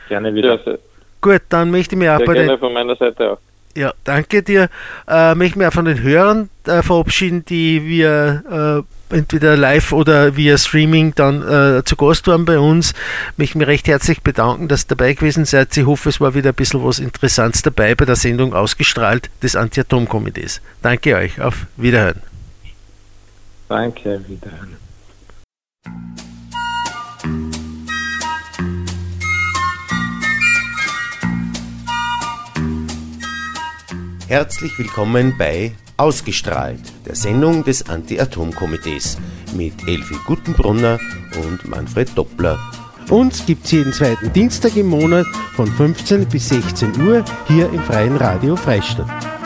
[SPEAKER 3] Gerne wieder.
[SPEAKER 2] Sehr. Gut, dann möchte ich mich auch
[SPEAKER 4] sehr
[SPEAKER 2] bei
[SPEAKER 4] gerne
[SPEAKER 2] den,
[SPEAKER 4] von meiner Seite auch.
[SPEAKER 2] Ja, danke dir. Äh, möchte mich auch von den Hörern äh, verabschieden, die wir äh, entweder live oder via Streaming dann äh, zu Gast waren bei uns. Möchte mich recht herzlich bedanken, dass ihr dabei gewesen seid. Ich hoffe, es war wieder ein bisschen was Interessantes dabei bei der Sendung ausgestrahlt des Anti-Atom-Komitees. Danke euch. Auf Wiederhören.
[SPEAKER 3] Danke, Wiederhören.
[SPEAKER 1] Herzlich willkommen bei Ausgestrahlt, der Sendung des Anti-Atom-Komitees mit Elfi Guttenbrunner und Manfred Doppler.
[SPEAKER 2] Uns gibt es jeden zweiten Dienstag im Monat von 15 bis 16 Uhr hier im Freien Radio Freistadt.